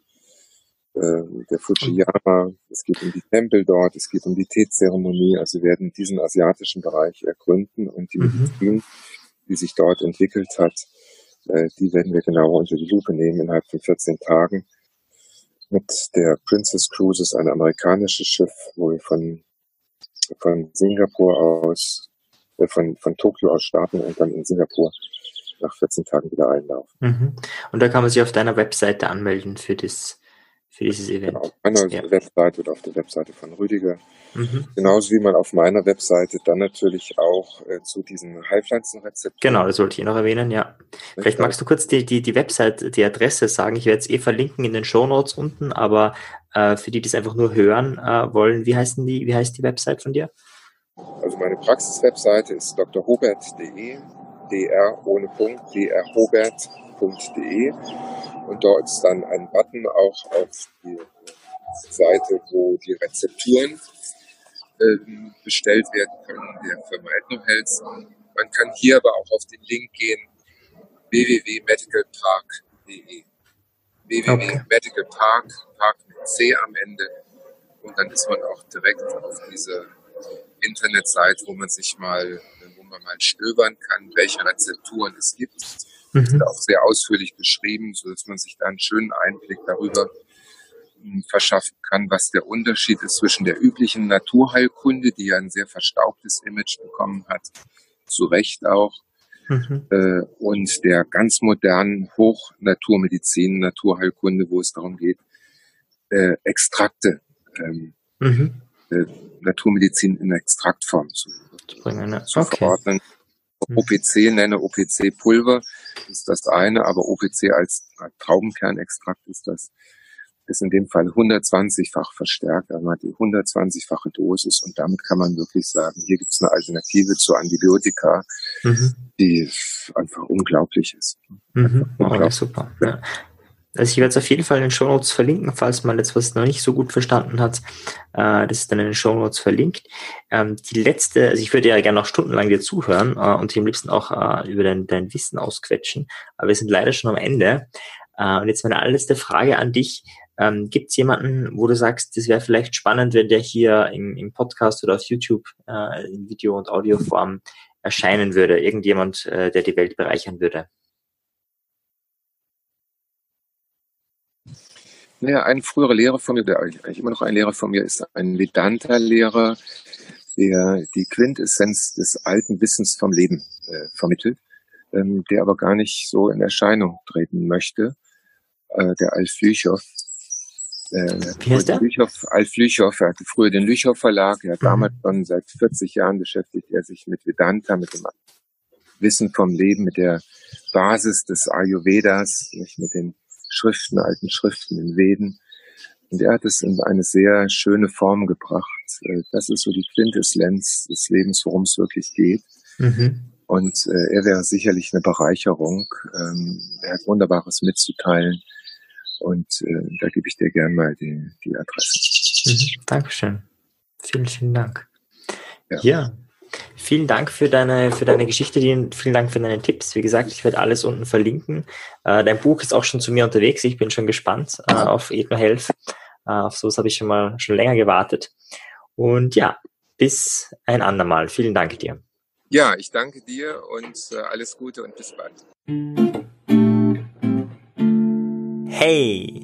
äh, der Fujiyama. Es geht um die Tempel dort. Es geht um die Teezeremonie. Also wir werden diesen asiatischen Bereich ergründen und die mhm. Medizin, die sich dort entwickelt hat, äh, die werden wir genauer unter die Lupe nehmen innerhalb von 14 Tagen. Mit der Princess Cruises, ein amerikanisches Schiff, wo wir von, von Singapur aus, äh, von, von Tokio aus starten und dann in Singapur nach 14 Tagen wieder einlaufen. Mhm. Und da kann man sich auf deiner Webseite anmelden für das für dieses Event. Genau, auf meiner ja. Webseite oder auf der Webseite von Rüdiger. Mhm. Genauso wie man auf meiner Webseite dann natürlich auch äh, zu diesen Heilpflanzenrezepten. Genau, das wollte ich noch erwähnen, ja. Vielleicht magst du kurz die, die, die Website, die Adresse sagen. Ich werde es eh verlinken in den Show Notes unten, aber äh, für die, die es einfach nur hören äh, wollen, wie heißt die, wie heißt die Website von dir? Also meine Praxis-Webseite ist drhobert.de, dr ohne Punkt, drhobert.de Und dort ist dann ein Button auch auf die Seite, wo die Rezepturen ähm, bestellt werden können, der Firma EthnoHealth. Man kann hier aber auch auf den Link gehen, www.medicalpark.de. www.medicalpark, Park mit C am Ende. Und dann ist man auch direkt auf diese Internetseite, wo man sich mal, wo man mal stöbern kann, welche Rezepturen es gibt. Mhm. Das ist auch sehr ausführlich beschrieben, so dass man sich da einen schönen Einblick darüber hm, verschaffen kann, was der Unterschied ist zwischen der üblichen Naturheilkunde, die ja ein sehr verstaubtes Image bekommen hat, zu Recht auch, mhm. äh, und der ganz modernen Hochnaturmedizin, Naturheilkunde, wo es darum geht, äh, Extrakte, ähm, mhm. äh, Naturmedizin in Extraktform zu, zu, bringen, ne? zu okay. verordnen. Mhm. OPC nenne, OPC-Pulver ist das eine, aber OPC als Traubenkernextrakt ist das ist in dem Fall 120-fach verstärkt, also man hat die 120-fache Dosis und damit kann man wirklich sagen, hier gibt es eine Alternative zu Antibiotika, mhm. die einfach unglaublich ist. Mhm. Unglaublich. Oh, super. Ja. Also ich werde es auf jeden Fall in den Show Notes verlinken, falls man jetzt was noch nicht so gut verstanden hat. Äh, das ist dann in den Show Notes verlinkt. Ähm, die letzte, also ich würde ja gerne noch stundenlang dir zuhören äh, und dir am liebsten auch äh, über dein, dein Wissen ausquetschen, aber wir sind leider schon am Ende. Äh, und jetzt meine allerletzte Frage an dich. Ähm, Gibt es jemanden, wo du sagst, das wäre vielleicht spannend, wenn der hier im, im Podcast oder auf YouTube äh, in Video- und Audioform erscheinen würde? Irgendjemand, äh, der die Welt bereichern würde? Naja, ein früherer Lehrer von mir, der eigentlich immer noch ein Lehrer von mir ist, ein Vedanta-Lehrer, der die Quintessenz des alten Wissens vom Leben äh, vermittelt, ähm, der aber gar nicht so in Erscheinung treten möchte. Äh, der Alf Lüchow, äh, Wie heißt der? Lüchow, Alf Lüchow, er hatte früher den Lüchow Verlag, er hat mhm. damals schon seit 40 Jahren beschäftigt er sich mit Vedanta, mit dem Wissen vom Leben, mit der Basis des Ayurvedas, nicht mit den Schriften, alten Schriften, den Veden. Und er hat es in eine sehr schöne Form gebracht. Äh, das ist so die Quintessenz des Lebens, worum es wirklich geht. Mhm. Und äh, er wäre sicherlich eine Bereicherung. Ähm, er hat Wunderbares mitzuteilen. Und äh, da gebe ich dir gern mal die, die Adresse. Mhm, Dankeschön. Vielen, vielen Dank. Ja. ja. Vielen Dank für deine, für deine Geschichte, vielen Dank für deine Tipps. Wie gesagt, ich werde alles unten verlinken. Äh, dein Buch ist auch schon zu mir unterwegs. Ich bin schon gespannt äh, auf Ethno Health. Äh, auf sowas habe ich schon mal schon länger gewartet. Und ja, bis ein andermal. Vielen Dank dir. Ja, ich danke dir und alles Gute und bis bald. Hey,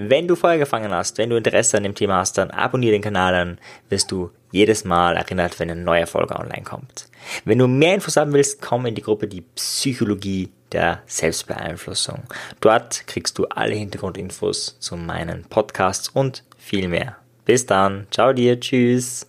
wenn du Feuer gefangen hast, wenn du Interesse an dem Thema hast, dann abonniere den Kanal, dann wirst du jedes Mal erinnert, wenn eine neue Folge online kommt. Wenn du mehr Infos haben willst, komm in die Gruppe Die Psychologie der Selbstbeeinflussung. Dort kriegst du alle Hintergrundinfos zu meinen Podcasts und viel mehr. Bis dann. Ciao dir. Tschüss.